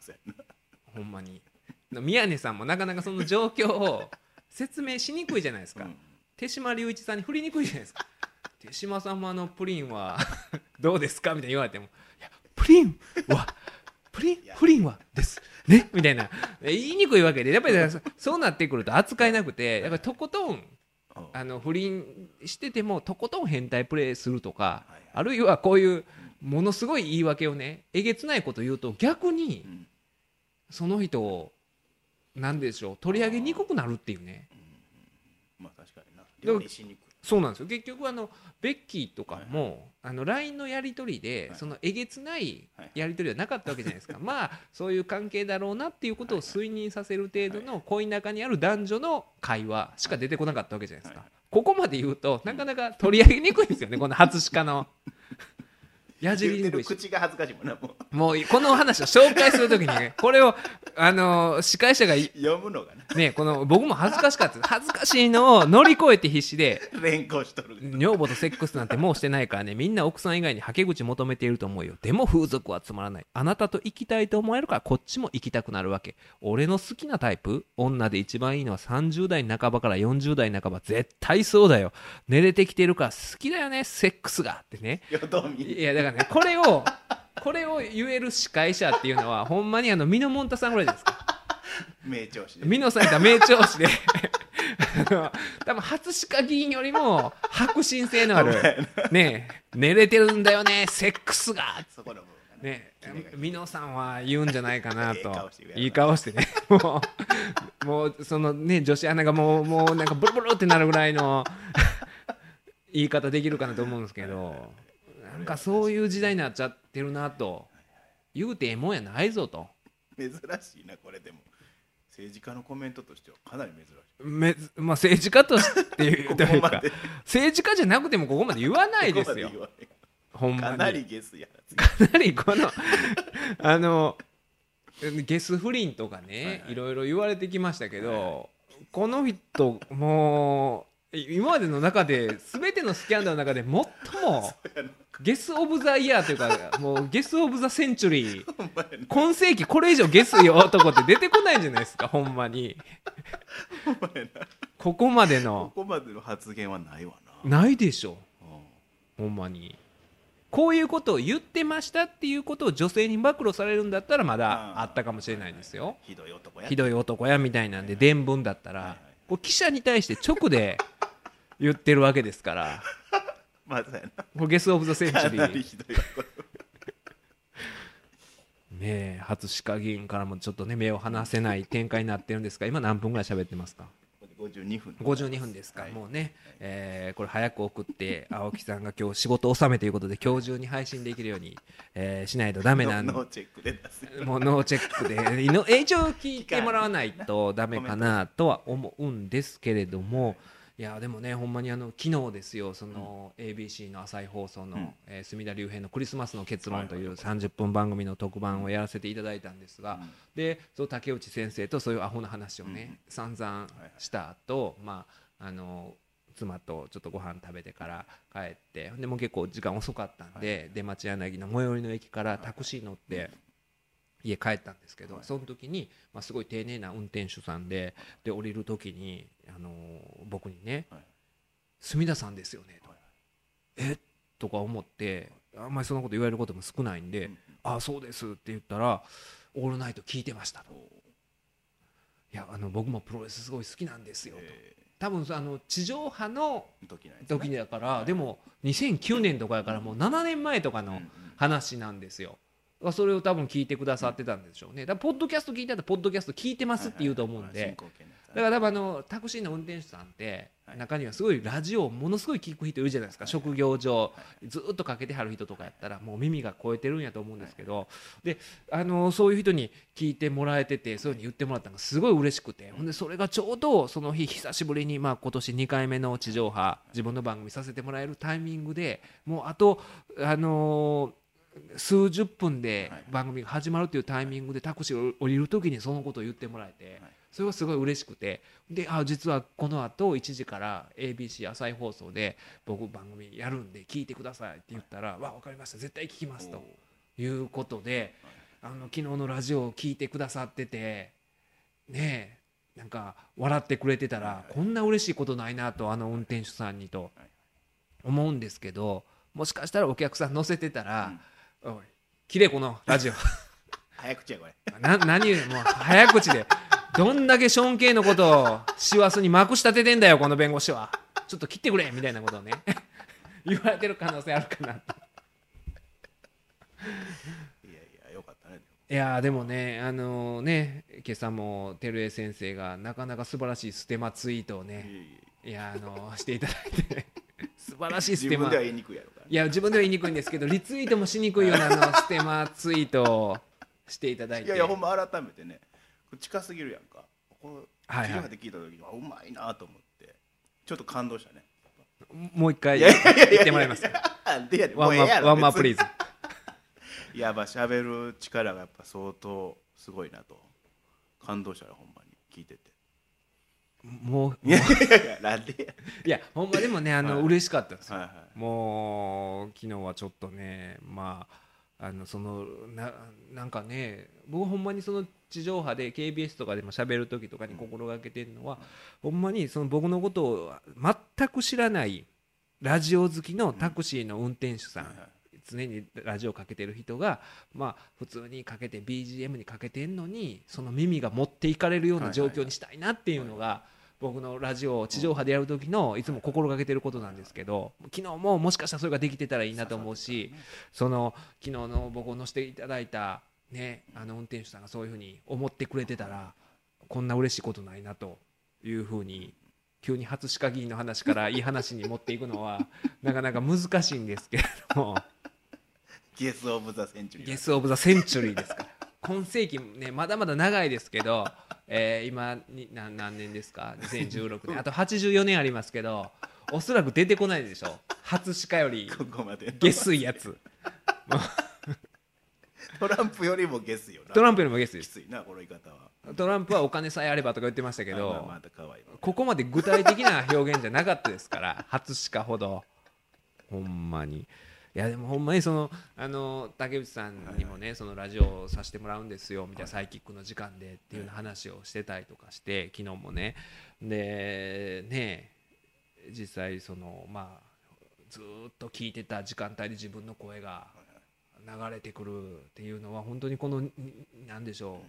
ほんまに。宮根さんもなかなかその状況を説明しにくいじゃないですか、うん。手島隆一さんに振りにくいじゃないですか。手島さんもあのプリンはどうですか？みたいに言われてもいやプリンはプリンプリンはですね。みたいな。言いにくいわけでやっぱりそそうなってくると扱えなくてやっぱりとことんあの不倫しててもとことん変態プレイするとかあるいはこういうものすごい言い訳をねえげつないこと言うと逆にうん。その人を何でしょう取り上げにくくなるっていうね。まあ確かにな。理しにくいそうなんですよ。結局あのベッキーとかも、あの LINE のやり取りで、はい。そのえげつないはいやり取りはなかったわけじゃないですか、まあそういう関係だろうなっていうことを推認させる程度の恋仲にある男女の会話しか出てこなかったわけじゃないですか、はいここまで言うとなかなか取り上げにくいんですよねこの初鹿の。やじりにくい口が恥ずかしいもんなもう。もうこの話を紹介するときにねこれをあの司会者がい読むのがな？ねこの僕も恥ずかしかった恥ずかしいのを乗り越えて必死で連行しとる。女房とセックスなんてもうしてないからねみんな奥さん以外にはけ口求めていると思うよ。でも風俗はつまらない。あなたと行きたいと思えるからこっちも行きたくなるわけ。俺の好きなタイプ？女で一番いいのは30代半ばから40代半ば。絶対そうだよ。寝れてきてるから好きだよねセックスが。ってね。いやだからねこれをこれを言える司会者っていうのはほんまにあのミノモンタさんぐらいですか。名調子で。ミノさんやったら名調子で。多分初鹿議員よりも迫真性のある ねえ寝れてるんだよねセックスが。そこのね。さんは言うんじゃないかなええといい顔してね。もうもうそのね女子アナがもうもうなんかブルブルってなるぐらいの言い方できるかなと思うんですけどなんかそういう時代になっちゃってるなと。言うてええもんやないぞと。珍しいなこれでも。政治家のコメントとしてはかなり珍しい。めまあ政治家としていうことこいうか政治家じゃなくてもここまで言わないですよ。ほんまに。かなりゲスやかなりこの あのゲス不倫とかね、はいはい。いろいろ言われてきましたけど、はい。この人もう今までの中で全てのスキャンダルの中で最も ゲス・オブ・ザ・イヤーというかもうゲス・オブ・ザ・センチュリー。今世紀これ以上ゲスい男って出てこないんじゃないですかほんまに。ここまでこの。こまでの発言はないわな。ないでしょ。うん。ほんまに。こういうことを言ってましたっていうことを女性に暴露されるんだったらまだあったかもしれないですよ。ひどい男や。みたいなんで伝聞だったら記者に対して直で言ってるわけですから。まあそうやな。ゲス・オブ・ザ・センチュリかなりーひどい男ねえ初歯科議員からもちょっとね目を離せない展開になってるんですが今何分ぐらい喋ってますか？52分。52分ですか、はい。もうね、えーこれ早く送って青木さんが今日仕事納めということで今日中に配信できるように、えーしないとダメなんで。ノーチェックでもうノーチェックで。一応聞いてもらわないとダメかなとは思うんですけれどもいやでもねほんまにあの昨日ですよその ABC の朝日放送の、うん。えー隅田隆平の「クリスマスの結論」という30分番組の特番をやらせていただいたんですが、うん。でその竹内先生とそういうアホな話をね、うん。散々した後、まああの妻とちょっとご飯食べてから帰ってでもう結構時間遅かったんで、出町柳の最寄りの駅からタクシー乗って家帰ったんですけど、はい。その時に、まあ、すごい丁寧な運転手さんでで降りる時に、あの僕にねはい「隅田さんですよね」と。はい「え？とか思ってあんまりそんなこと言われることも少ないんでうん「ああそうです」って言ったら「オールナイト聞いてました」と。いやあの僕もプロレスすごい好きなんですよと。え多分あの地上波のー時だからでも2009年とかやからもう7年前とかの話なんですよそれを多分聞いてくださってたんでしょうね。だからポッドキャスト聞いたらポッドキャスト聞いてますって言うと思うんで。だから多分あのタクシーの運転手さんってはい。中にはすごいラジオをものすごい聞く人いるじゃないですか。はい職業上。はずっとかけてはる人とかやったらもう耳が超えてるんやと思うんですけど。であのそういう人に聞いてもらえててそういうふうに言ってもらったのがすごい嬉しくて。ほんでそれがちょうどその日久しぶりにまあ今年2回目の地上波自分の番組させてもらえるタイミングでもうあとあのー数十分ではい。番組が始まるというタイミングでタクシーを降りる時にそのことを言ってもらえてはい。それがすごい嬉しくてであ実はこの後1時から ABC 朝日放送で僕番組やるんで聞いてくださいって言ったら「わ分かりました。絶対聞きます」ということであの昨日のラジオを聞いてくださっててねえなんか笑ってくれてたらこんな嬉しいことないなとあの運転手さんにと思うんですけどもしかしたらお客さん乗せてたら「おいきれいこのラジオ。早口やこれ。な何もう早口で。どんだけショーン・ケイのことを師走にまくし立ててんだよこの弁護士は。ちょっと切ってくれみたいなことをね。言われてる可能性あるかなと。いやいやよかったね。いやーでもねあのね今朝も照江先生がなかなか素晴らしいステマツイートをねいやいやあのしていただいて 素晴らしいステマ。自分では言いにくいやろからいや自分では言いにくいんですけどリツイートもしにくいようなあのステマツイートをしていただいて。いやいやほんま改めてね近すぎるやんか。これはい。はい地上波で聞いた時にあうまいなと思ってちょっと感動したね。もう一回言ってもらいますワンマンマプリーズ。い やまあ喋る力がやっぱ相当すごいなと。感動したよほんまに。聞いててもういやいやなんでや。いやほんまでもねあの、はい。嬉しかったですよ、はいはい。もう昨日はちょっとねまああのそのななんかね僕ほんまにその地上波で KBS とかでも喋る時とかに心がけてるのは、ほんまにその僕のことを全く知らないラジオ好きのタクシーの運転手さん、はいはい。常にラジオかけてる人が、まあ、普通にかけて BGM にかけてんのにその耳が持っていかれるような状況にしたいなっていうのが僕のラジオを地上波でやる時のいつも心がけてることなんですけど昨日ももしかしたらそれができてたらいいなと思うしその昨日の僕を乗せていただいた、ね、あの運転手さんがそういうふうに思ってくれてたらこんな嬉しいことないなというふうに急に初歯科議員の話からいい話に持っていくのは なかなか難しいんですけれども。ゲス・オブ・ザ・センチュリー。ゲス・オブ・ザ・センチュリーですか。ら今世紀ねまだまだ長いですけど、えー今に何何年ですか？2016年。あと84年ありますけどおそらく出てこないでしょ。初歯科より下水やつ。トランプよりもゲスよな。トランプよりも下水。ですきついなこの言い方は。トランプはお金さえあればとか言ってましたけまあまあどまた可愛いわ。ここまで具体的な表現じゃなかったですから初歯科ほど。ほんまにいやでもほんまにそのあの竹内さんにもねそのラジオをさせてもらうんですよみたいなサイキックの時間でっていう話をしてたりとかして昨日もね。でね実際そのまあずーっと聞いてた時間帯で自分の声が流れてくるっていうのは本当にこのになんでしょ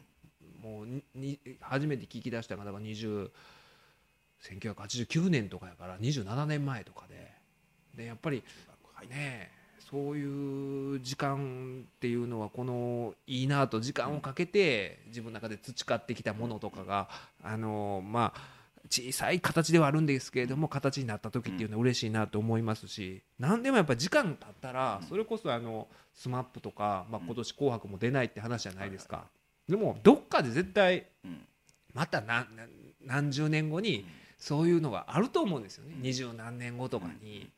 うもうにに初めて聞き出したのがだから20 1989年とかやから27年前とかで。でやっぱりはいねそういう時間っていうのはこのいいなと時間をかけて自分の中で培ってきたものとかがあのまあ小さい形ではあるんですけれども形になった時っていうのは嬉しいなと思いますし何でもやっぱ時間経ったらそれこそあの SMAP とか、まあ、今年「紅白」も出ないって話じゃないですか。でもどっかで絶対うん。また何何何十年後にそういうのがあると思うんですよね。二十何年後とかに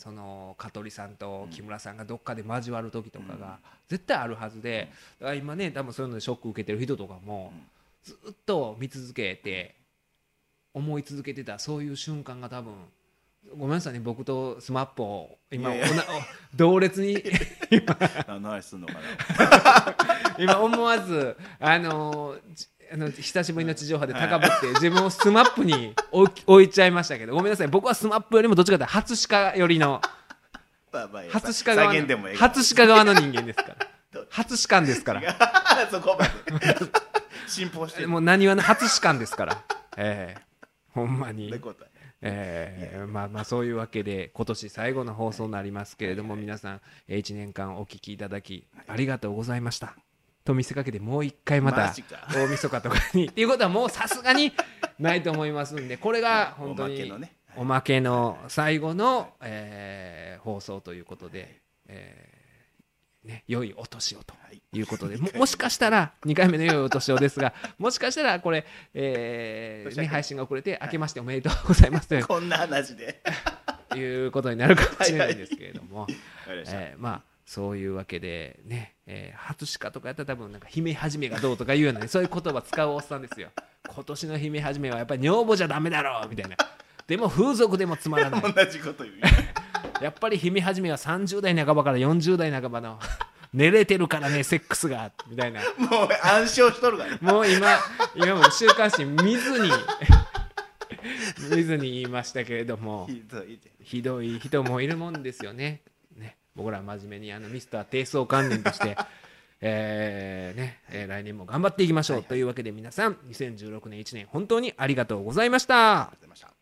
その香取さんと木村さんがどっかで交わる時とかが絶対あるはずでだから今ね多分そういうのでショック受けてる人とかもずっと見続けて思い続けてたそういう瞬間が多分ごめんなさいね僕と SMAP を今いやいや。同列に何の話すんのかな。今思わずあのじあの久しぶりの地上波で高ぶって自分をスマップに置いちゃいましたけどごめんなさい。僕はスマップよりもどっちかというと初歯科寄りの初歯科側の初歯科側の人間ですから。初歯間ですから。そこまで。進歩してる。もう何話の初歯間ですから。ええ。ほんまに。えーまあまあそういうわけで今年最後の放送になりますけれども、皆さんえー一年間お聞きいただきありがとうございました。と見せかけてもう一回また大晦日とかに。っていうことはもうさすがにないと思いますんでこれが 本当におまけのね。おまけの最後の、えー放送ということで、えーね、良いお年をとはいいうことで。ももしかしたら2回目の良いお年をですが もしかしたらこれ、えーね、配信が遅れて明けましておめでとうございますとい。うこんな話で。いうことになるかもしれないんですけれども、わかりました。えーまあそういうわけでね、えー初鹿とかやったら多分なんか姫始めがどうとかいうようなね、そういう言葉使うおっさんですよ。今年の姫始めはやっぱり女房じゃダメだろうみたいな。でも風俗でもつまらない。同じこと言う やっぱり姫始めは30代半ばから40代半ばの寝れてるからねセックスがみたいな。もう暗唱しとるから。もう今今も週刊誌見ずに 見ずに言いましたけれども。ひどい人もいるもんですよね。ね僕ら真面目にあのミスター低層関連として、えーねえー来年も頑張っていきましょう、というわけで皆さん2016年1年本当にありがとうございました。ございました